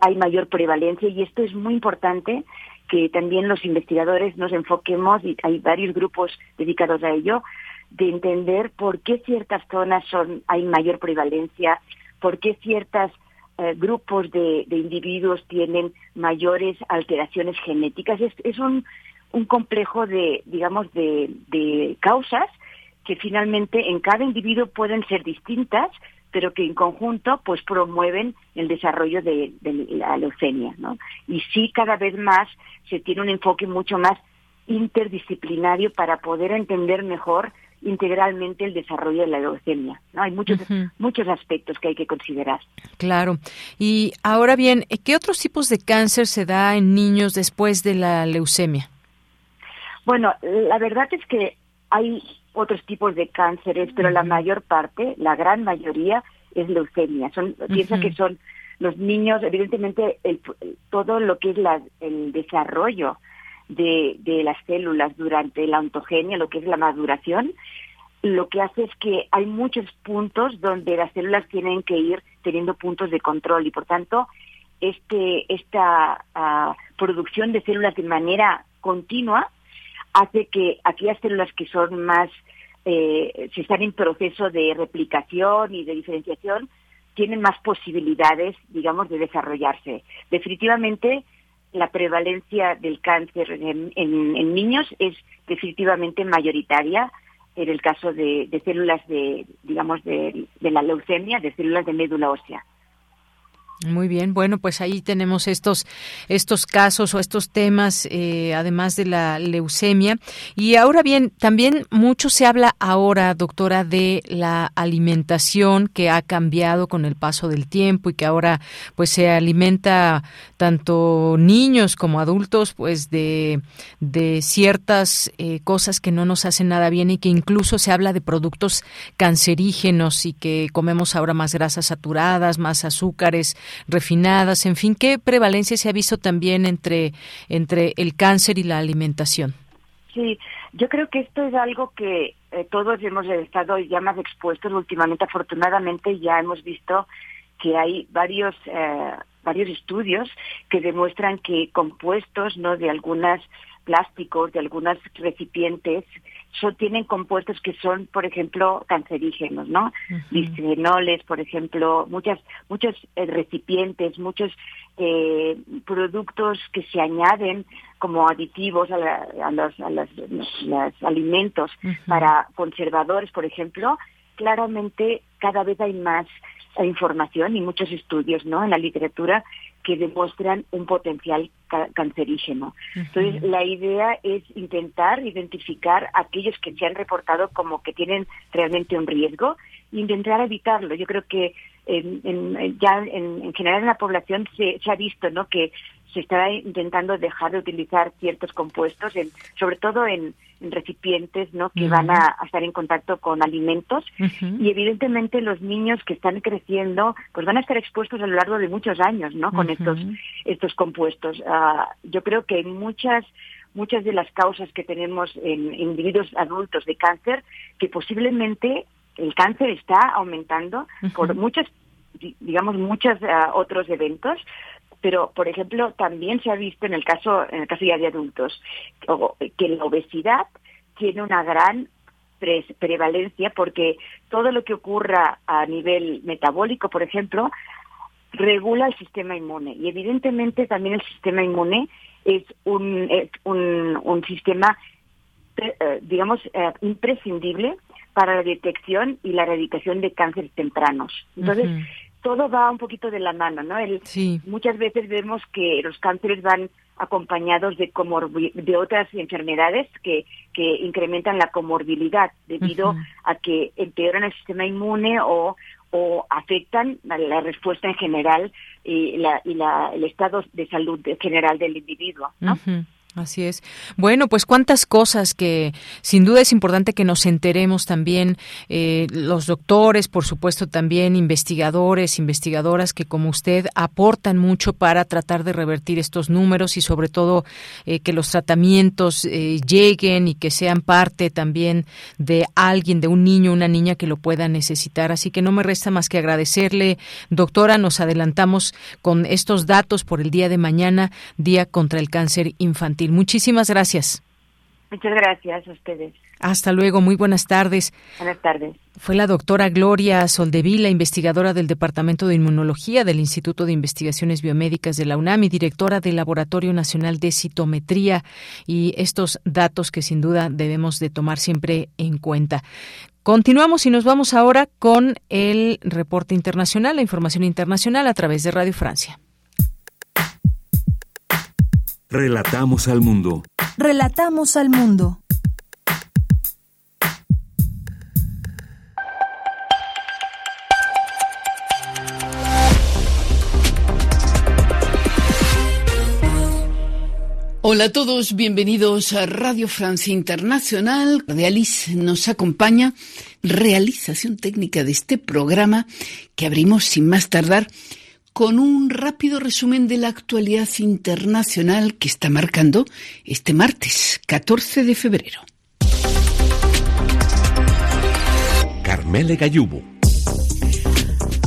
hay mayor prevalencia y esto es muy importante que también los investigadores nos enfoquemos y hay varios grupos dedicados a ello de entender por qué ciertas zonas son hay mayor prevalencia, por qué ciertos eh, grupos de, individuos tienen mayores alteraciones genéticas. Es, es un, un complejo de, digamos, de, de causas que finalmente en cada individuo pueden ser distintas, pero que en conjunto pues promueven el desarrollo de, la leucemia, ¿no? Y sí cada vez más se tiene un enfoque mucho más interdisciplinario para poder entender mejor integralmente el desarrollo de la leucemia. ¿no? Hay muchos, muchos aspectos que hay que considerar. Claro. Y ahora bien, ¿qué otros tipos de cáncer se da en niños después de la leucemia? Bueno, la verdad es que hay otros tipos de cánceres, pero la mayor parte, la gran mayoría, es leucemia. Son, Piensa que son los niños, evidentemente, el, todo lo que es la, el desarrollo de, las células durante la ontogenia, lo que es la maduración, lo que hace es que hay muchos puntos donde las células tienen que ir teniendo puntos de control y por tanto este esta ah, producción de células de manera continua hace que aquellas células que son más, eh, están en proceso de replicación y de diferenciación, tienen más posibilidades, digamos, de desarrollarse. Definitivamente, la prevalencia del cáncer en, niños es definitivamente mayoritaria en el caso de, células de, digamos, de la leucemia, de células de médula ósea. Muy bien, bueno, pues ahí tenemos estos estos casos o estos temas, eh, además de la leucemia. Y ahora bien, también mucho se habla ahora, doctora, de la alimentación que ha cambiado con el paso del tiempo y que ahora, pues, se alimenta tanto niños como adultos, pues, de de ciertas eh, cosas que no nos hacen nada bien y que incluso se habla de productos cancerígenos y que comemos ahora más grasas saturadas, más azúcares refinadas, en fin, ¿qué prevalencia se ha visto también entre, entre el cáncer y la alimentación? Sí, Yo creo que esto es algo que eh, todos hemos estado ya más expuestos últimamente. Afortunadamente ya hemos visto que hay varios eh, varios estudios que demuestran que compuestos no de algunas plásticos, de algunos recipientes, tienen compuestos que son, por ejemplo, cancerígenos, ¿no? Bisfenoles, por ejemplo, muchas, muchos eh, recipientes, muchos eh, productos que se añaden como aditivos a, los, alimentos para conservadores, por ejemplo, claramente cada vez hay más información y muchos estudios ¿no? en la literatura que demuestran un potencial cancerígeno. Entonces, la idea es intentar identificar aquellos que se han reportado como que tienen realmente un riesgo e intentar evitarlo. Yo creo que en, ya en, general en la población se, se ha visto ¿no? que se está intentando dejar de utilizar ciertos compuestos, en, sobre todo en, recipientes ¿no? que van a, estar en contacto con alimentos y evidentemente los niños que están creciendo pues van a estar expuestos a lo largo de muchos años ¿no? con estos, estos compuestos. Ah, yo creo que muchas muchas de las causas que tenemos en individuos adultos de cáncer, que posiblemente el cáncer está aumentando por muchas digamos muchos ah, otros eventos pero por ejemplo también se ha visto en el caso en el caso ya de adultos que la obesidad tiene una gran prevalencia porque todo lo que ocurra a nivel metabólico por ejemplo regula el sistema inmune. Y evidentemente también el sistema inmune es un un, sistema eh, digamos eh, imprescindible para la detección y la erradicación de cánceres tempranos. Entonces todo va un poquito de la mano, ¿no? El, Muchas veces vemos que los cánceres van acompañados de, de otras enfermedades que, que incrementan la comorbilidad debido a que empeoran el sistema inmune o, o afectan la, respuesta en general y, la, y la, el estado de salud general del individuo, ¿no? Así es. Bueno, pues cuántas cosas que sin duda es importante que nos enteremos también eh, los doctores, por supuesto también investigadores, investigadoras que como usted aportan mucho para tratar de revertir estos números y sobre todo eh, que los tratamientos eh, lleguen y que sean parte también de alguien, de un niño, una niña que lo pueda necesitar. Así que no me resta más que agradecerle, doctora. Nos adelantamos con estos datos por el día de mañana, Día contra el Cáncer Infantil. Muchísimas gracias. Muchas gracias a ustedes. Hasta luego, muy buenas tardes. Buenas tardes. Fue la doctora Gloria Soldevila, investigadora del Departamento de Inmunología del Instituto de Investigaciones Biomédicas de la UNAM y directora del Laboratorio Nacional de Citometría y estos datos que sin duda debemos de tomar siempre en cuenta. Continuamos y nos vamos ahora con el reporte internacional, la información internacional a través de Radio Francia. Relatamos al mundo. Relatamos al mundo. Hola a todos, bienvenidos a Radio Francia Internacional. De Alice nos acompaña realización técnica de este programa que abrimos sin más tardar con un rápido resumen de la actualidad internacional que está marcando este martes 14 de febrero. Carmele Gallubo.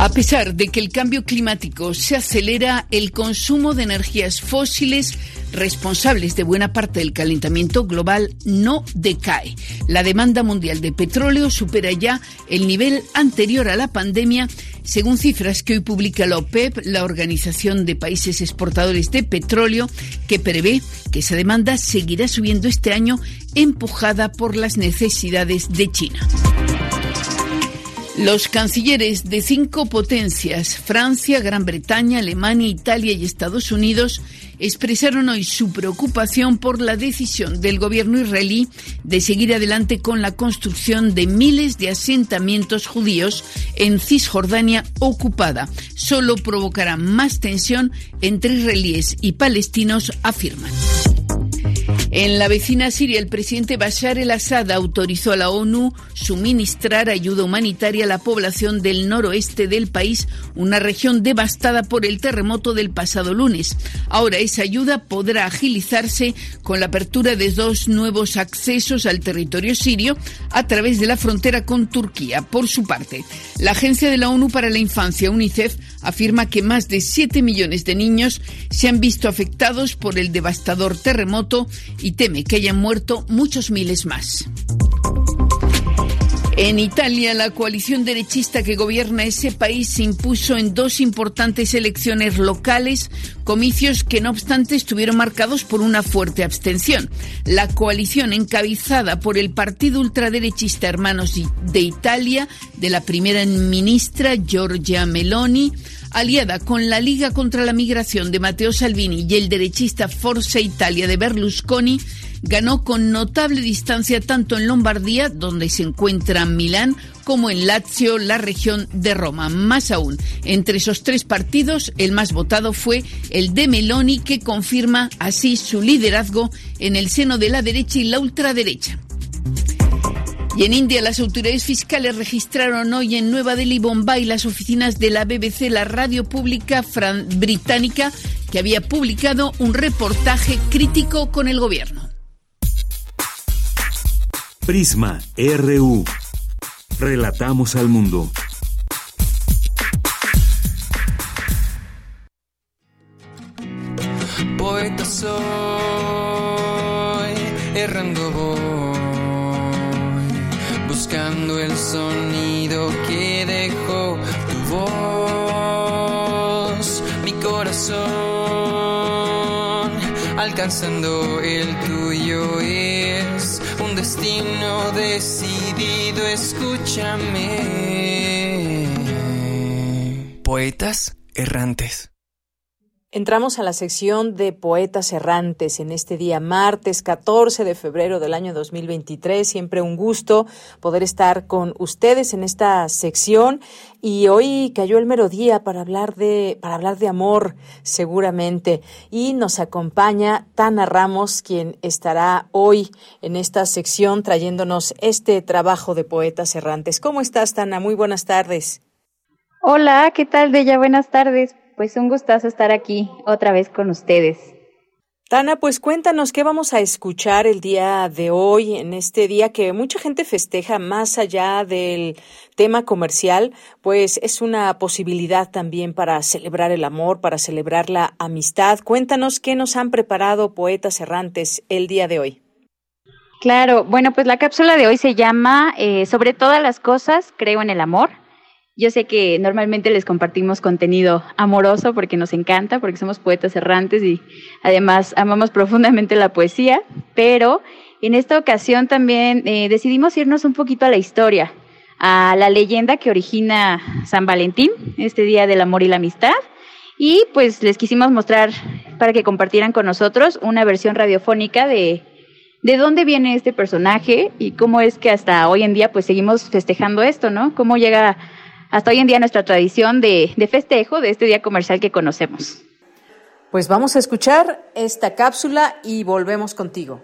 A pesar de que el cambio climático se acelera, el consumo de energías fósiles responsables de buena parte del calentamiento global no decae. La demanda mundial de petróleo supera ya el nivel anterior a la pandemia, según cifras que hoy publica la OPEP, la Organización de Países Exportadores de Petróleo, que prevé que esa demanda seguirá subiendo este año empujada por las necesidades de China. Los cancilleres de cinco potencias, Francia, Gran Bretaña, Alemania, Italia y Estados Unidos, expresaron hoy su preocupación por la decisión del gobierno israelí de seguir adelante con la construcción de miles de asentamientos judíos en Cisjordania ocupada. Solo provocará más tensión entre israelíes y palestinos, afirman. En la vecina Siria, el presidente Bashar el-Assad autorizó a la ONU suministrar ayuda humanitaria a la población del noroeste del país, una región devastada por el terremoto del pasado lunes. Ahora esa ayuda podrá agilizarse con la apertura de dos nuevos accesos al territorio sirio a través de la frontera con Turquía. Por su parte, la Agencia de la ONU para la Infancia, UNICEF, afirma que más de 7 millones de niños se han visto afectados por el devastador terremoto y teme que hayan muerto muchos miles más. En Italia, la coalición derechista que gobierna ese país se impuso en dos importantes elecciones locales, comicios que no obstante estuvieron marcados por una fuerte abstención. La coalición encabezada por el partido ultraderechista Hermanos de Italia, de la primera ministra Giorgia Meloni, aliada con la Liga contra la Migración de Matteo Salvini y el derechista Forza Italia de Berlusconi, ganó con notable distancia tanto en Lombardía, donde se encuentra Milán, como en Lazio, la región de Roma. Más aún, entre esos tres partidos, el más votado fue el de Meloni, que confirma así su liderazgo en el seno de la derecha y la ultraderecha. Y en India, las autoridades fiscales registraron hoy en Nueva Delhi, Bombay, las oficinas de la BBC, la radio pública británica, que había publicado un reportaje crítico con el gobierno. Prisma RU. Relatamos al mundo. Poeta soy, errando voy, buscando el sonido que dejó tu voz, mi corazón, alcanzando el tuyo destino decidido, escúchame. Poetas errantes. Entramos a la sección de Poetas Errantes en este día martes 14 de febrero del año 2023. Siempre un gusto poder estar con ustedes en esta sección y hoy cayó el mero día para hablar de para hablar de amor seguramente y nos acompaña Tana Ramos quien estará hoy en esta sección trayéndonos este trabajo de Poetas Errantes. ¿Cómo estás Tana? Muy buenas tardes. Hola, ¿qué tal, Bella? Buenas tardes. Pues un gustazo estar aquí otra vez con ustedes. Tana, pues cuéntanos qué vamos a escuchar el día de hoy, en este día que mucha gente festeja más allá del tema comercial, pues es una posibilidad también para celebrar el amor, para celebrar la amistad. Cuéntanos qué nos han preparado poetas errantes el día de hoy. Claro, bueno, pues la cápsula de hoy se llama eh, Sobre todas las cosas, creo en el amor. Yo sé que normalmente les compartimos contenido amoroso porque nos encanta, porque somos poetas errantes y además amamos profundamente la poesía, pero en esta ocasión también eh, decidimos irnos un poquito a la historia, a la leyenda que origina San Valentín, este Día del Amor y la Amistad, y pues les quisimos mostrar para que compartieran con nosotros una versión radiofónica de de dónde viene este personaje y cómo es que hasta hoy en día pues seguimos festejando esto, ¿no? Cómo llega hasta hoy en día nuestra tradición de, de festejo de este día comercial que conocemos. Pues vamos a escuchar esta cápsula y volvemos contigo.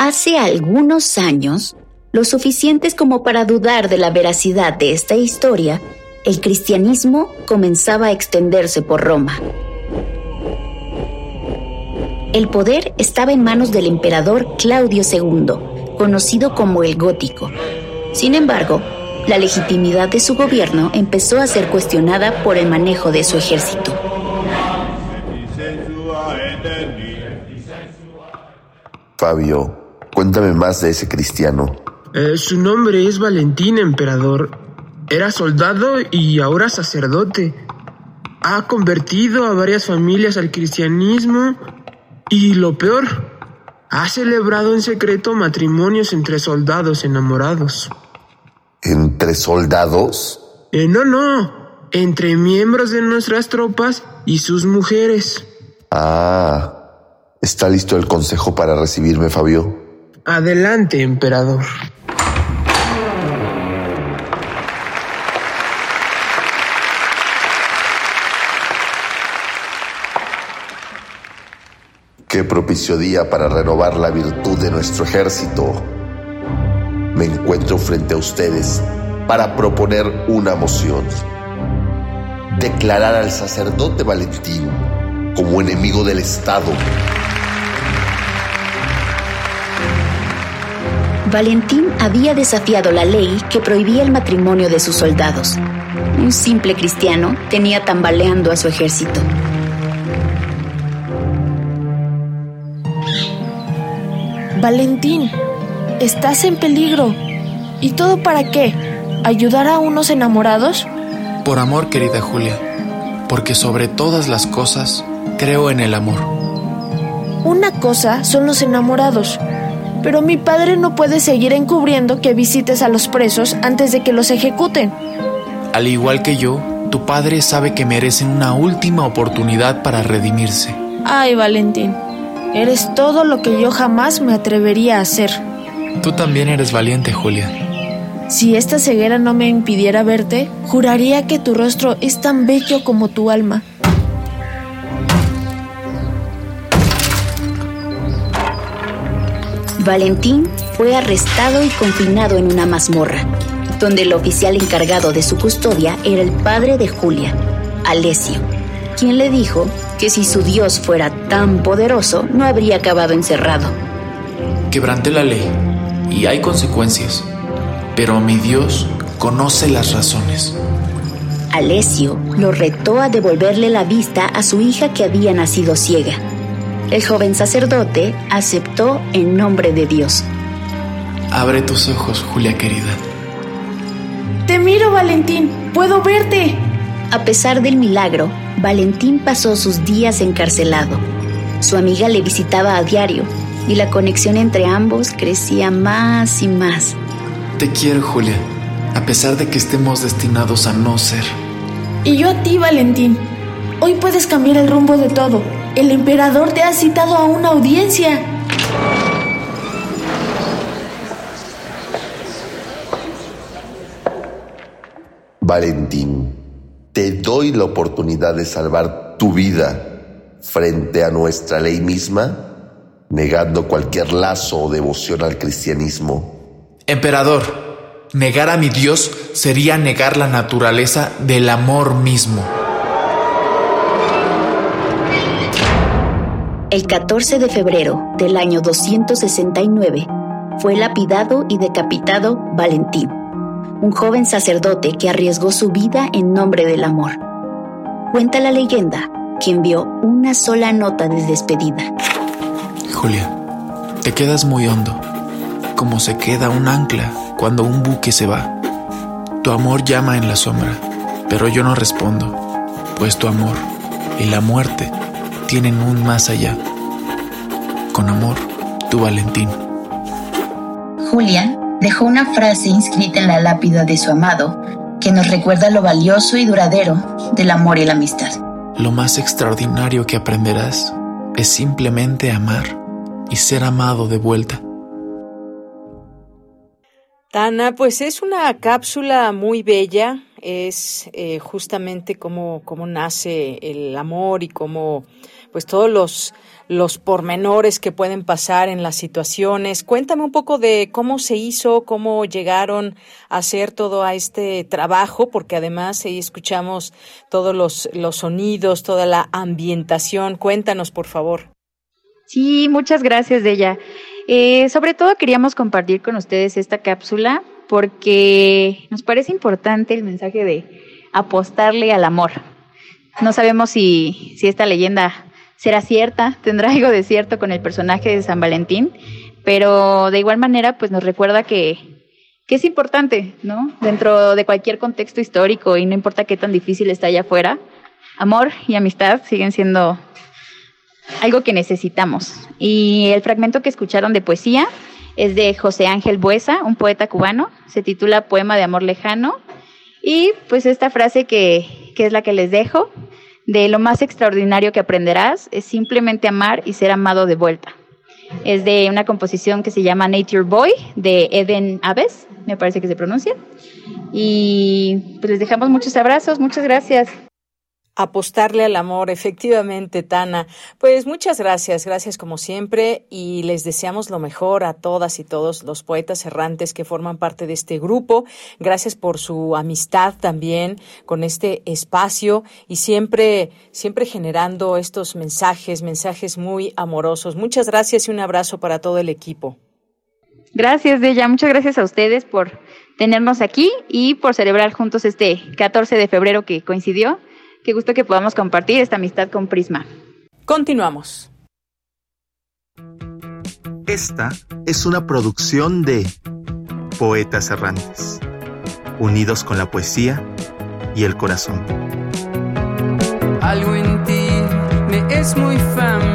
Hace algunos años, lo suficientes como para dudar de la veracidad de esta historia, el cristianismo comenzaba a extenderse por Roma. El poder estaba en manos del emperador Claudio II, conocido como el Gótico. Sin embargo, la legitimidad de su gobierno empezó a ser cuestionada por el manejo de su ejército. Fabio, cuéntame más de ese cristiano. Eh, su nombre es Valentín, emperador. Era soldado y ahora sacerdote. Ha convertido a varias familias al cristianismo y lo peor, ha celebrado en secreto matrimonios entre soldados enamorados. ¿Entre soldados? Eh, no, no, entre miembros de nuestras tropas y sus mujeres. Ah, ¿está listo el consejo para recibirme, Fabio? Adelante, emperador. Qué propicio día para renovar la virtud de nuestro ejército. Me encuentro frente a ustedes para proponer una moción. Declarar al sacerdote Valentín como enemigo del Estado. Valentín había desafiado la ley que prohibía el matrimonio de sus soldados. Un simple cristiano tenía tambaleando a su ejército. Valentín, estás en peligro. ¿Y todo para qué? ¿Ayudar a unos enamorados? Por amor, querida Julia, porque sobre todas las cosas creo en el amor. Una cosa son los enamorados, pero mi padre no puede seguir encubriendo que visites a los presos antes de que los ejecuten. Al igual que yo, tu padre sabe que merecen una última oportunidad para redimirse. Ay, Valentín, eres todo lo que yo jamás me atrevería a hacer. Tú también eres valiente, Julia. Si esta ceguera no me impidiera verte, juraría que tu rostro es tan bello como tu alma. Valentín fue arrestado y confinado en una mazmorra, donde el oficial encargado de su custodia era el padre de Julia, Alessio, quien le dijo que si su Dios fuera tan poderoso no habría acabado encerrado. Quebranté la ley y hay consecuencias, pero mi Dios conoce las razones. Alessio lo retó a devolverle la vista a su hija que había nacido ciega el joven sacerdote aceptó en nombre de Dios. Abre tus ojos, Julia querida. Te miro, Valentín. Puedo verte. A pesar del milagro, Valentín pasó sus días encarcelado. Su amiga le visitaba a diario y la conexión entre ambos crecía más y más. Te quiero, Julia, a pesar de que estemos destinados a no ser. Y yo a ti, Valentín. Hoy puedes cambiar el rumbo de todo. El emperador te ha citado a una audiencia. Valentín, te doy la oportunidad de salvar tu vida frente a nuestra ley misma, negando cualquier lazo o devoción al cristianismo. Emperador, negar a mi Dios sería negar la naturaleza del amor mismo. El 14 de febrero del año 269 fue lapidado y decapitado Valentín, un joven sacerdote que arriesgó su vida en nombre del amor. Cuenta la leyenda que envió una sola nota de despedida. Julia, te quedas muy hondo, como se queda un ancla cuando un buque se va. Tu amor llama en la sombra, pero yo no respondo, pues tu amor y la muerte tienen un más allá. Con amor, tu Valentín. Julia dejó una frase inscrita en la lápida de su amado que nos recuerda lo valioso y duradero del amor y la amistad. Lo más extraordinario que aprenderás es simplemente amar y ser amado de vuelta. Tana, pues es una cápsula muy bella, es eh, justamente cómo, cómo nace el amor y cómo pues todos los, los pormenores que pueden pasar en las situaciones. Cuéntame un poco de cómo se hizo, cómo llegaron a hacer todo a este trabajo, porque además ahí escuchamos todos los, los sonidos, toda la ambientación. Cuéntanos, por favor. Sí, muchas gracias, Deya. Eh, sobre todo queríamos compartir con ustedes esta cápsula porque nos parece importante el mensaje de apostarle al amor. No sabemos si, si esta leyenda será cierta, tendrá algo de cierto con el personaje de San Valentín, pero de igual manera pues nos recuerda que, que es importante, ¿no? Dentro de cualquier contexto histórico y no importa qué tan difícil está allá afuera, amor y amistad siguen siendo algo que necesitamos. Y el fragmento que escucharon de poesía es de José Ángel Buesa, un poeta cubano, se titula Poema de Amor Lejano. Y pues esta frase que, que es la que les dejo, de lo más extraordinario que aprenderás es simplemente amar y ser amado de vuelta. Es de una composición que se llama Nature Boy de Eden Aves, me parece que se pronuncia. Y pues les dejamos muchos abrazos, muchas gracias. Apostarle al amor, efectivamente, Tana. Pues muchas gracias, gracias como siempre y les deseamos lo mejor a todas y todos los poetas errantes que forman parte de este grupo. Gracias por su amistad también con este espacio y siempre, siempre generando estos mensajes, mensajes muy amorosos. Muchas gracias y un abrazo para todo el equipo. Gracias, Deya. Muchas gracias a ustedes por tenernos aquí y por celebrar juntos este 14 de febrero que coincidió Qué gusto que podamos compartir esta amistad con Prisma. Continuamos. Esta es una producción de Poetas Errantes, unidos con la poesía y el corazón. Algo en ti me es muy familiar.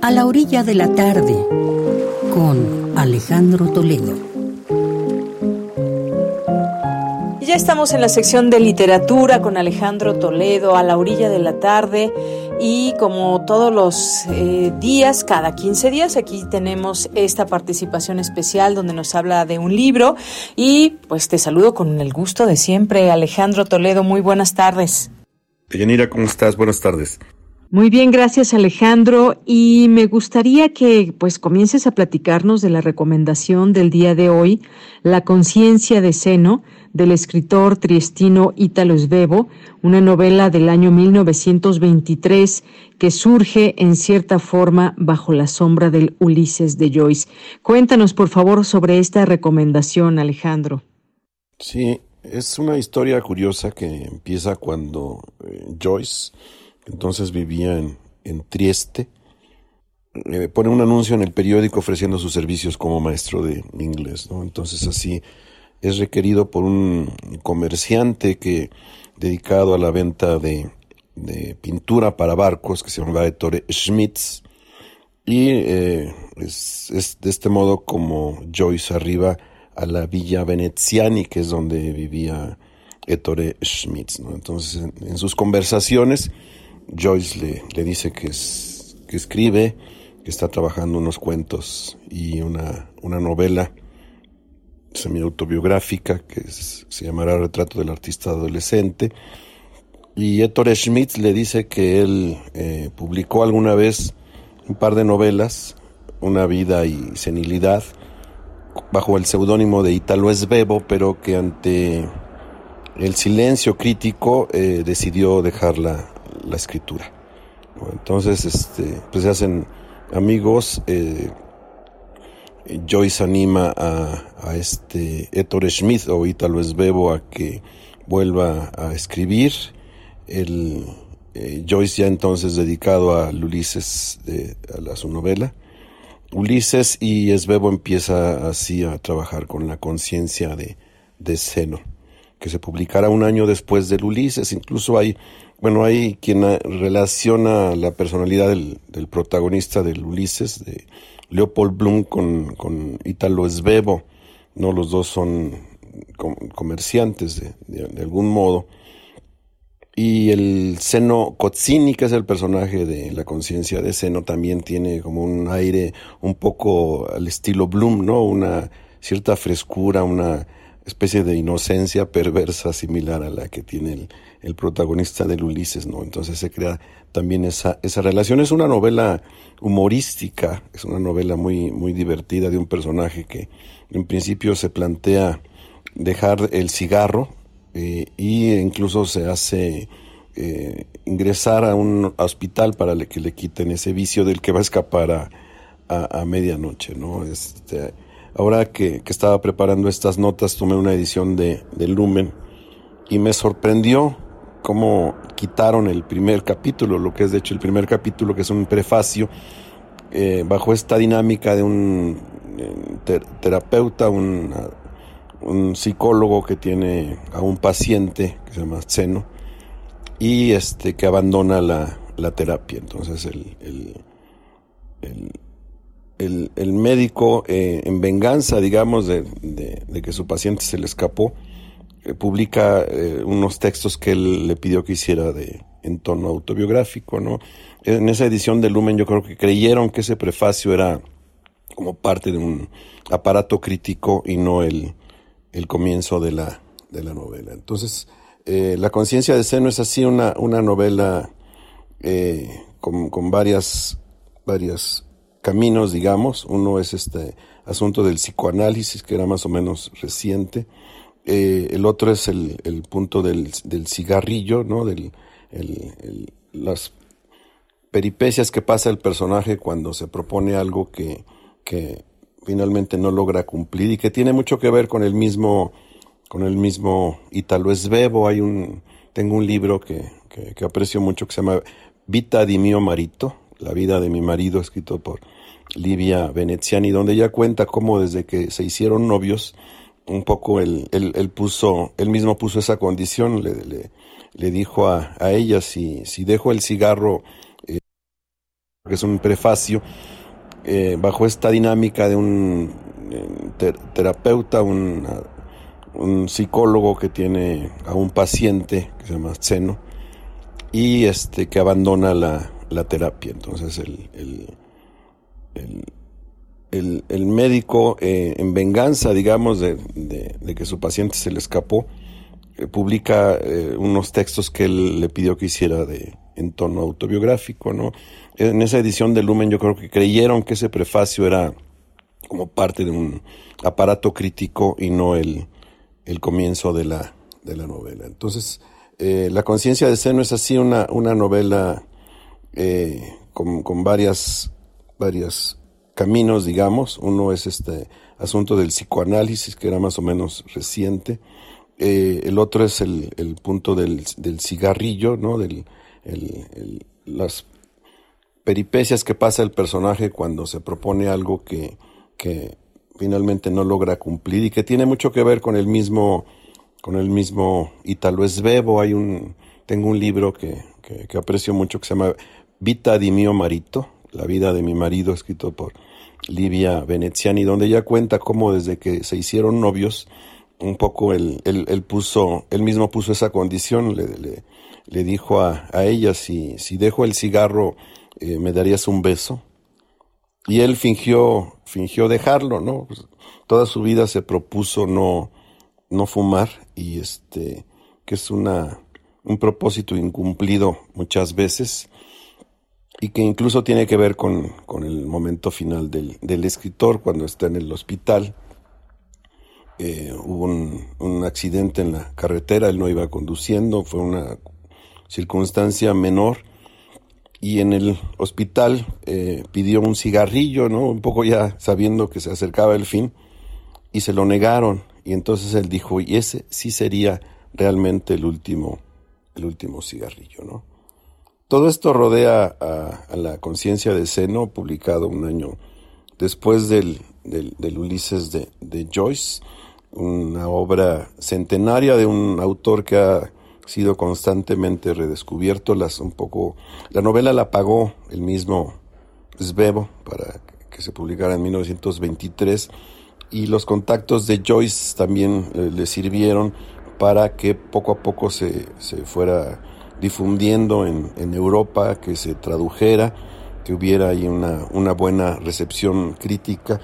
A la orilla de la tarde, con Alejandro Toledo. Ya estamos en la sección de literatura con Alejandro Toledo, a la orilla de la tarde. Y como todos los eh, días, cada 15 días, aquí tenemos esta participación especial donde nos habla de un libro. Y pues te saludo con el gusto de siempre, Alejandro Toledo. Muy buenas tardes. Yanira, ¿cómo estás? Buenas tardes. Muy bien, gracias Alejandro. Y me gustaría que pues comiences a platicarnos de la recomendación del día de hoy, La conciencia de seno, del escritor triestino Ítalo Svevo, una novela del año 1923 que surge en cierta forma bajo la sombra del Ulises de Joyce. Cuéntanos por favor sobre esta recomendación, Alejandro. Sí, es una historia curiosa que empieza cuando eh, Joyce entonces vivía en, en Trieste, eh, pone un anuncio en el periódico ofreciendo sus servicios como maestro de inglés. Entonces así es requerido por un comerciante que dedicado a la venta de, de pintura para barcos que se llamaba Ettore Schmitz y eh, es, es, de este modo como Joyce arriba a la villa Veneziani que es donde vivía Ettore Schmitz. Entonces en, en sus conversaciones Joyce le, le dice que, es, que escribe, que está trabajando unos cuentos y una, una novela semi-autobiográfica que se llamará Retrato del Artista Adolescente. Y Ettore Schmidt le dice que él eh, publicó alguna vez un par de novelas, Una vida y senilidad, bajo el seudónimo de Italo Svevo, pero que ante el silencio crítico eh, decidió dejarla la escritura. Entonces, este, pues se hacen amigos. Eh, Joyce anima a, a este Ettore Schmidt o Italo Svevo a que vuelva a escribir. El, eh, Joyce ya entonces dedicado a Ulises, a, su novela. Ulises y Svevo empieza así a trabajar con la conciencia de, de Seno, que se publicará un año después del Ulises. Incluso hay bueno, hay quien relaciona la personalidad del, protagonista del Ulises, de Leopold Bloom, con, con Italo Svevo. ¿no? Los dos son com comerciantes de, de, de, algún modo. Y el Seno Cozzini, que es el personaje de la conciencia de Seno, también tiene como un aire un poco al estilo Bloom, ¿no? Una cierta frescura, una especie de inocencia perversa similar a la que tiene el, el protagonista del Ulises, ¿no? Entonces se crea también esa, esa relación. Es una novela humorística, es una novela muy, muy divertida de un personaje que en principio se plantea dejar el cigarro eh, y incluso se hace eh, ingresar a un hospital para que le quiten ese vicio del que va a escapar a, a, a medianoche, ¿no? Este, ahora que, que, estaba preparando estas notas tomé una edición de, de Lumen y me sorprendió cómo quitaron el primer capítulo, lo que es de hecho el primer capítulo, que es un prefacio, eh, bajo esta dinámica de un eh, ter terapeuta, un, psicólogo que tiene a un paciente que se llama Zeno y este que abandona la, terapia. Entonces el, médico, eh, en venganza, digamos, de que su paciente se le escapó, eh, publica eh, unos textos que él le pidió que hiciera de en tono autobiográfico, ¿no? En esa edición de Lumen yo creo que creyeron que ese prefacio era como parte de un aparato crítico y no el, el comienzo de la, de la novela. Entonces, eh, La conciencia de seno es así una, una novela con, con varias, varias caminos, digamos. Uno es este asunto del psicoanálisis, que era más o menos reciente. Eh, el otro es el, el punto del, del, cigarrillo, ¿no? Del, el, las peripecias que pasa el personaje cuando se propone algo que, que finalmente no logra cumplir y que tiene mucho que ver con el mismo con el mismo Italo Svevo. Hay un tengo un libro que, que, que aprecio mucho que se llama Vita di mio marito, la vida de mi marido, escrito por Livia Veneziani, donde ella cuenta cómo desde que se hicieron novios, un poco él, él, puso, él mismo puso esa condición, le, le, dijo a, a, ella si, si dejo el cigarro, eh, que es un prefacio, eh, bajo esta dinámica de un eh, ter, terapeuta, un, psicólogo que tiene a un paciente que se llama Seno y este que abandona la, la terapia. Entonces el, el, el, médico, eh, en venganza, digamos, de, de, que su paciente se le escapó, eh, publica eh, unos textos que él le pidió que hiciera de, en tono autobiográfico, ¿no? En esa edición de Lumen yo creo que creyeron que ese prefacio era como parte de un aparato crítico y no el, el comienzo de la, de la novela. Entonces, La conciencia de seno es así una, una novela con, con varias varios caminos, digamos. Uno es este asunto del psicoanálisis, que era más o menos reciente. Eh, el otro es el, el punto del, del, cigarrillo, ¿no? Del, el, las peripecias que pasa el personaje cuando se propone algo que, que finalmente no logra cumplir y que tiene mucho que ver con el mismo con el mismo Italo Svevo. Hay un tengo un libro que, que, que aprecio mucho que se llama Vita di mio marito, la vida de mi marido, escrito por Livia Veneziani, donde ella cuenta cómo desde que se hicieron novios, un poco él, él, puso, él mismo puso esa condición, le, le, le dijo a, a, ella, si, si dejo el cigarro, eh, me darías un beso. Y él fingió, fingió dejarlo, ¿no? Pues, toda su vida se propuso no, no fumar y este, que es una, un propósito incumplido muchas veces y que incluso tiene que ver con, con el momento final del, del, escritor cuando está en el hospital. Eh, hubo un, un, accidente en la carretera, él no iba conduciendo, fue una circunstancia menor y en el hospital eh, pidió un cigarrillo, ¿no? Un poco ya sabiendo que se acercaba el fin y se lo negaron y entonces él dijo, y ese sí sería realmente el último, el último cigarrillo, ¿no? Todo esto rodea a, la conciencia de seno, publicado un año después del, del, Ulises de, de, Joyce, una obra centenaria de un autor que ha sido constantemente redescubierto. Las, un poco, la novela la pagó el mismo Svevo para que se publicara en 1923 y los contactos de Joyce también eh, le sirvieron para que poco a poco se, se fuera difundiendo en, en Europa, que se tradujera, que hubiera ahí una, una buena recepción crítica.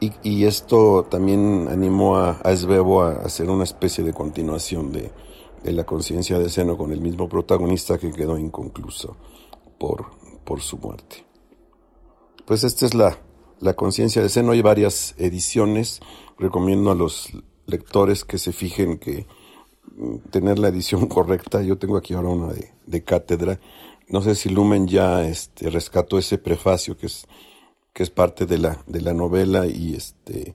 Y, y, esto también animó a, a a hacer una especie de continuación de, de la conciencia de seno con el mismo protagonista que quedó inconcluso por, por su muerte. Pues esta es la, la conciencia de seno. Hay varias ediciones. Recomiendo a los lectores que se fijen que tener la edición correcta. Yo tengo aquí ahora una de, de cátedra. No sé si Lumen ya este, rescató ese prefacio que es, que es parte de la, de la novela y este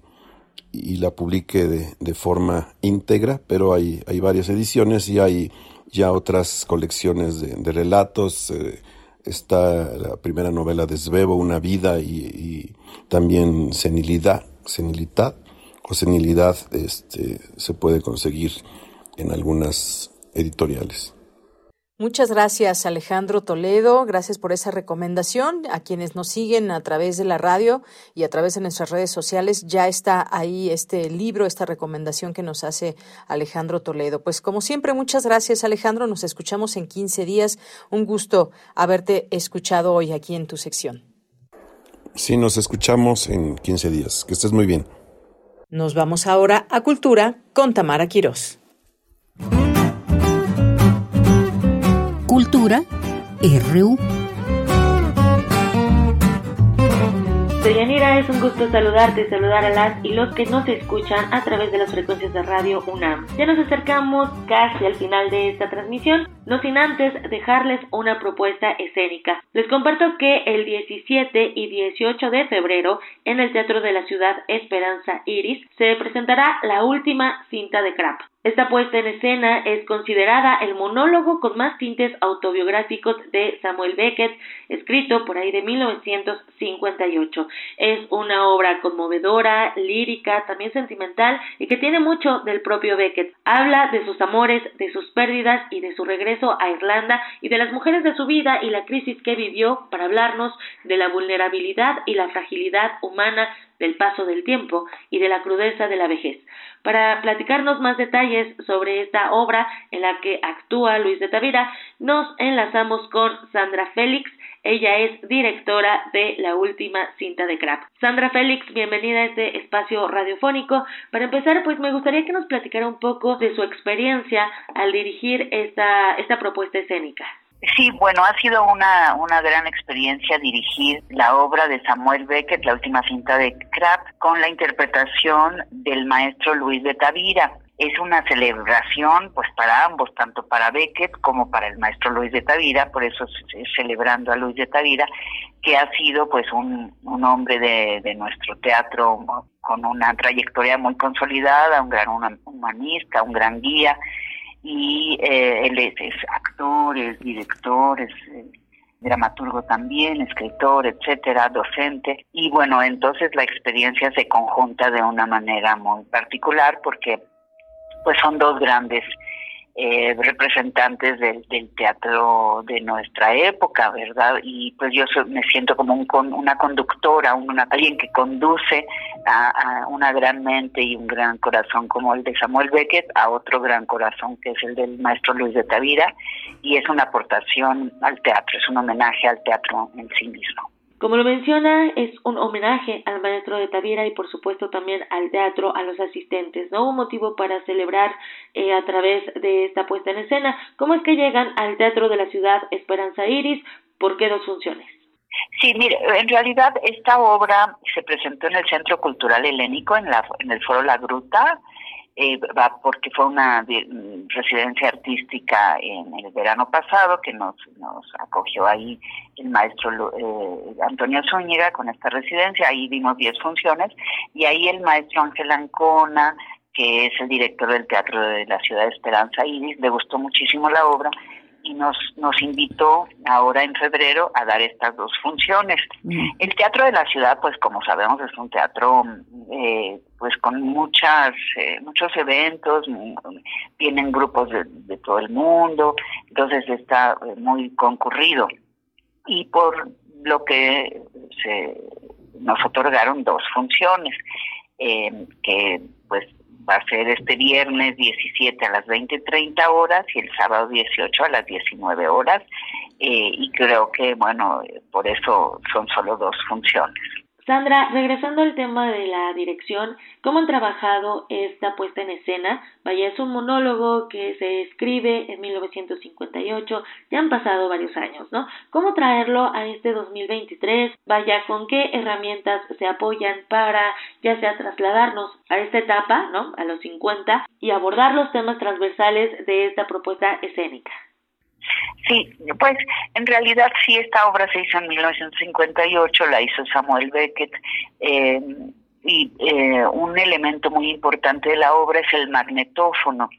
y la publique de, de forma íntegra, pero hay, hay varias ediciones y hay ya otras colecciones de, de relatos. Eh, está la primera novela de Svevo, Una vida y, y también Senilidad, Senilidad o Senilidad este, se puede conseguir en algunas editoriales. Muchas gracias Alejandro Toledo, gracias por esa recomendación. A quienes nos siguen a través de la radio y a través de nuestras redes sociales, ya está ahí este libro, esta recomendación que nos hace Alejandro Toledo. Pues como siempre, muchas gracias Alejandro, nos escuchamos en 15 días. Un gusto haberte escuchado hoy aquí en tu sección. Sí, nos escuchamos en 15 días. Que estés muy bien. Nos vamos ahora a Cultura con Tamara Quirós. Cultura RU. Deyanira, es un gusto saludarte y saludar a las y los que nos escuchan a través de las frecuencias de Radio UNAM. Ya nos acercamos casi al final de esta transmisión, no sin antes dejarles una propuesta escénica. Les comparto que el 17 y 18 de febrero en el Teatro de la Ciudad Esperanza Iris se presentará la última cinta de Crap. Esta puesta en escena es considerada el monólogo con más tintes autobiográficos de Samuel Beckett, escrito por ahí de 1958. Es una obra conmovedora, lírica, también sentimental y que tiene mucho del propio Beckett. Habla de sus amores, de sus pérdidas y de su regreso a Irlanda y de las mujeres de su vida y la crisis que vivió para hablarnos de la vulnerabilidad y la fragilidad humana del paso del tiempo y de la crudeza de la vejez. Para platicarnos más detalles sobre esta obra en la que actúa Luis de Tavira, nos enlazamos con Sandra Félix. Ella es directora de la última cinta de Crap. Sandra Félix, bienvenida a este espacio radiofónico. Para empezar, pues me gustaría que nos platicara un poco de su experiencia al dirigir esta, esta propuesta escénica. Sí, bueno, ha sido una, una gran experiencia dirigir la obra de Samuel Beckett, la última cinta de Krapp, con la interpretación del maestro Luis de Tavira. Es una celebración pues para ambos, tanto para Beckett como para el maestro Luis de Tavira, por eso celebrando a Luis de Tavira, que ha sido pues un, un hombre de, de nuestro teatro con una trayectoria muy consolidada, un gran humanista, un gran guía, y eh, él es, actor, es director, es eh, dramaturgo también, escritor, etcétera, docente. Y bueno, entonces la experiencia se conjunta de una manera muy particular porque pues son dos grandes eh, representantes del, teatro de nuestra época, ¿verdad? Y pues yo me siento como un, una conductora, una, alguien que conduce a, una gran mente y un gran corazón como el de Samuel Beckett a otro gran corazón que es el del maestro Luis de Tavira y es una aportación al teatro, es un homenaje al teatro en sí mismo. Como lo menciona, es un homenaje al maestro de Tavira y por supuesto también al teatro, a los asistentes, ¿no? Un motivo para celebrar eh, a través de esta puesta en escena. ¿Cómo es que llegan al Teatro de la Ciudad Esperanza Iris? ¿Por qué dos funciones? Sí, mire, en realidad esta obra se presentó en el Centro Cultural Helénico, en, la, en el Foro La Gruta, eh, porque fue una residencia artística en el verano pasado que nos, nos acogió ahí el maestro eh, Antonio Zúñiga con esta residencia, ahí dimos 10 funciones y ahí el maestro Ángel Ancona, que es el director del Teatro de la Ciudad de Esperanza Iris, le gustó muchísimo la obra y nos, nos invitó ahora en febrero a dar estas dos funciones. Mm. El Teatro de la Ciudad, pues como sabemos, es un teatro eh, pues con muchas eh, muchos eventos, vienen grupos de, todo el mundo, entonces está eh, muy concurrido. Y por lo que se nos otorgaron dos funciones, que pues va a ser este viernes 17 a las 20.30 horas y el sábado 18 a las 19 horas. Eh, y creo que, bueno, por eso son solo dos funciones. Sandra, regresando al tema de la dirección, ¿cómo han trabajado esta puesta en escena? Vaya, es un monólogo que se escribe en 1958, ya han pasado varios años, ¿no? ¿Cómo traerlo a este 2023? Vaya, ¿con qué herramientas se apoyan para ya sea trasladarnos a esta etapa, ¿no? A los 50 y abordar los temas transversales de esta propuesta escénica? Sí, pues en realidad sí, esta obra se hizo en 1958, la hizo Samuel Beckett, eh, y eh, un elemento muy importante de la obra es el magnetófono,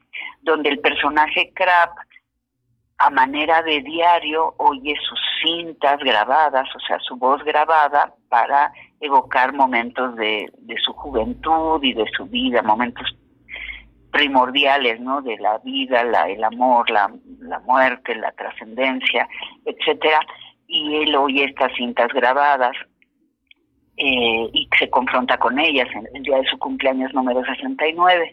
donde el personaje Krapp, a manera de diario, oye sus cintas grabadas, o sea, su voz grabada, para evocar momentos de, de su juventud y de su vida, momentos primordiales, ¿no? De la vida, la, el amor, la, la muerte, la trascendencia, etcétera, y él oye estas cintas grabadas eh, y se confronta con ellas en el día de su cumpleaños número 69.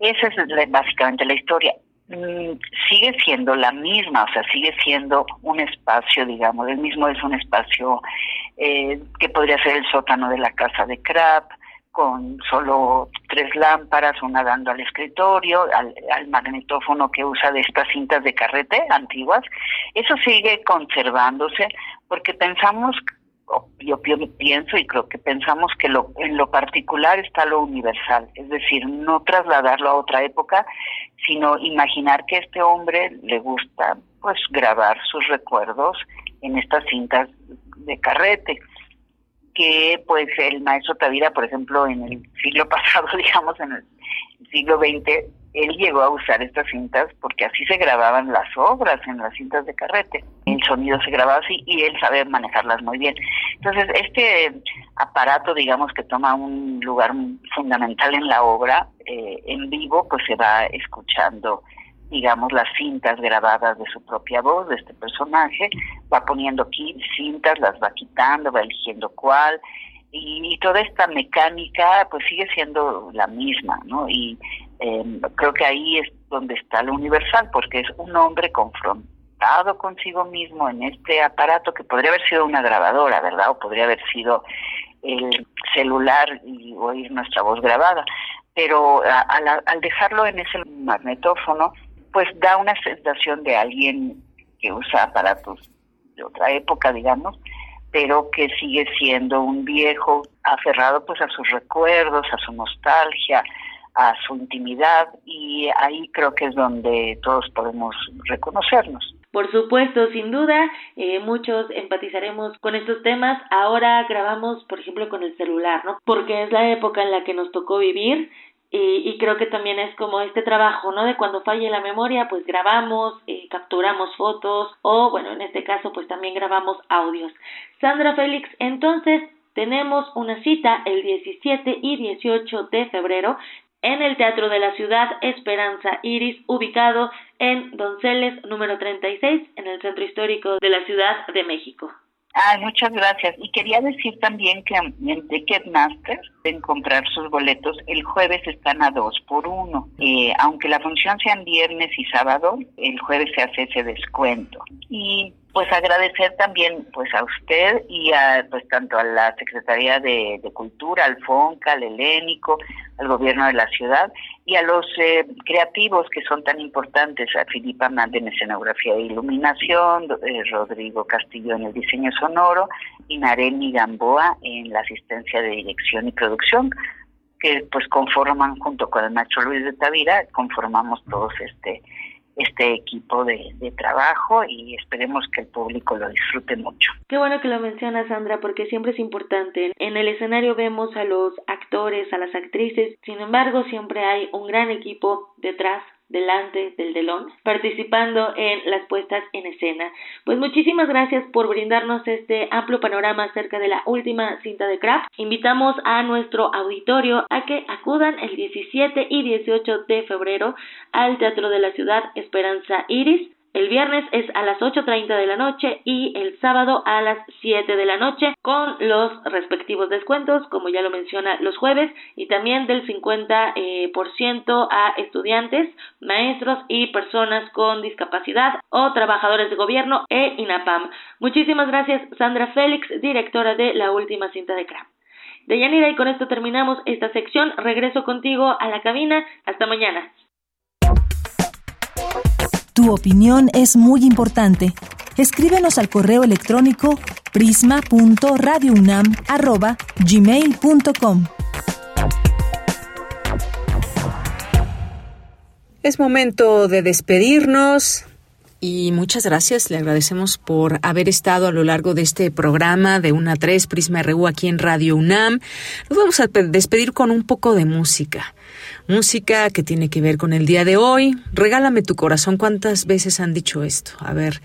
Esa es básicamente la historia. Mm, sigue siendo la misma, o sea, sigue siendo un espacio, digamos, el mismo es un espacio eh, que podría ser el sótano de la casa de Krapp, con solo tres lámparas, una dando al escritorio, al, al, magnetófono que usa de estas cintas de carrete antiguas. Eso sigue conservándose porque pensamos yo, pienso y creo que pensamos que lo, en lo particular está lo universal, es decir, no trasladarlo a otra época, sino imaginar que este hombre le gusta pues grabar sus recuerdos en estas cintas de carrete que pues el maestro Tavira, por ejemplo, en el siglo pasado, digamos, en el siglo XX, él llegó a usar estas cintas porque así se grababan las obras en las cintas de carrete. El sonido se grababa así y él sabe manejarlas muy bien. Entonces, este aparato, digamos, que toma un lugar fundamental en la obra, eh, en vivo, pues se va escuchando, digamos, las cintas grabadas de su propia voz, de este personaje, va poniendo aquí cintas, las va quitando, va eligiendo cuál, y, toda esta mecánica pues sigue siendo la misma, ¿no? Y Em, creo que ahí es donde está lo universal, porque es un hombre confrontado consigo mismo en este aparato que podría haber sido una grabadora, ¿verdad? O podría haber sido el celular y oír nuestra voz grabada. Pero al dejarlo en ese magnetófono, pues da una sensación de alguien que usa aparatos de otra época, digamos, pero que sigue siendo un viejo aferrado pues a sus recuerdos, a su nostalgia, a su intimidad y ahí creo que es donde todos podemos reconocernos. Por supuesto, sin duda, eh, muchos empatizaremos con estos temas. Ahora grabamos, por ejemplo, con el celular, ¿no? Porque es la época en la que nos tocó vivir y, y, creo que también es como este trabajo, ¿no? De cuando falle la memoria, pues grabamos, eh, capturamos fotos o, bueno, en este caso, pues también grabamos audios. Sandra Félix, entonces tenemos una cita el 17 y 18 de febrero en el Teatro de la Ciudad Esperanza Iris, ubicado en Donceles número 36, en el Centro Histórico de la Ciudad de México. Ay, muchas gracias. Y quería decir también que en Ticketmaster pueden comprar sus boletos. El jueves están a dos por uno. Eh, aunque la función sea en viernes y sábado, el jueves se hace ese descuento. Y pues agradecer también pues a usted y a pues tanto a la Secretaría de, Cultura, al FONCA, al Helénico, al gobierno de la ciudad y a los eh, creativos que son tan importantes, a Filipa Mande en escenografía e iluminación, eh, Rodrigo Castillo en el diseño sonoro y Nareni Gamboa en la asistencia de dirección y producción que pues conforman junto con el maestro Luis de Tavira, conformamos todos este este equipo de, trabajo y esperemos que el público lo disfrute mucho. Qué bueno que lo menciona Sandra porque siempre es importante. En el escenario vemos a los actores, a las actrices, sin embargo siempre hay un gran equipo detrás delante del delón, participando en las puestas en escena. Pues muchísimas gracias por brindarnos este amplio panorama acerca de la última cinta de Kraft. Invitamos a nuestro auditorio a que acudan el 17 y 18 de febrero al Teatro de la Ciudad Esperanza Iris el viernes es a las 8.30 de la noche y el sábado a las 7 de la noche con los respectivos descuentos, como ya lo menciona los jueves, y también del 50% eh, por ciento a estudiantes, maestros y personas con discapacidad o trabajadores de gobierno e INAPAM. Muchísimas gracias Sandra Félix, directora de La Última Cinta de CRAM. Deyanira, y con esto terminamos esta sección. Regreso contigo a la cabina. Hasta mañana. Tu opinión es muy importante. Escríbenos al correo electrónico prisma.radiounam@gmail.com. Es momento de despedirnos. Y muchas gracias, le agradecemos por haber estado a lo largo de este programa de una 3 Prisma RU aquí en Radio UNAM. Nos vamos a despedir con un poco de música. Música que tiene que ver con el día de hoy. Regálame tu corazón. ¿Cuántas veces han dicho esto? A ver.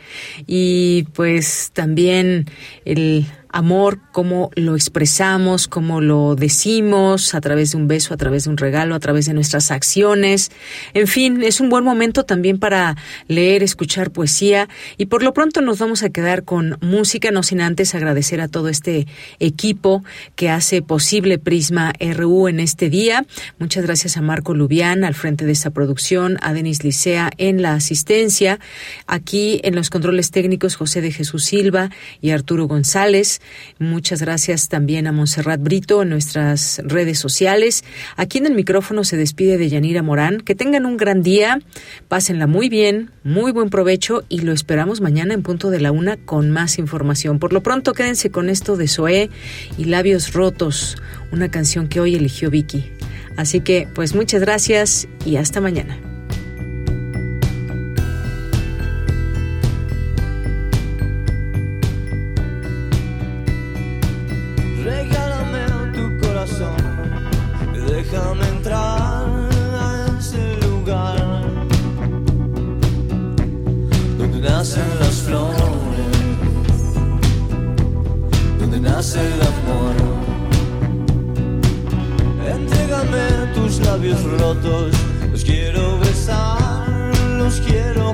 Y pues también el amor, cómo lo expresamos, cómo lo decimos, a través de un beso, a través de un regalo, a través de nuestras acciones. En fin, es un buen momento también para leer, escuchar poesía y por lo pronto nos vamos a quedar con música, no sin antes agradecer a todo este equipo que hace posible Prisma RU en este día. Muchas gracias a Marco Lubián al frente de esta producción, a Denis Licea en la asistencia, aquí en los controles técnicos José de Jesús Silva y Arturo González. Muchas gracias también a Montserrat Brito en nuestras redes sociales. Aquí en el micrófono se despide de Yanira Morán. Que tengan un gran día, pásenla muy bien, muy buen provecho y lo esperamos mañana en punto de la una con más información. Por lo pronto, quédense con esto de Zoé y Labios Rotos, una canción que hoy eligió Vicky. Así que, pues muchas gracias y hasta mañana. Nace el amor. Entrégame tus labios rotos, los quiero besar, los quiero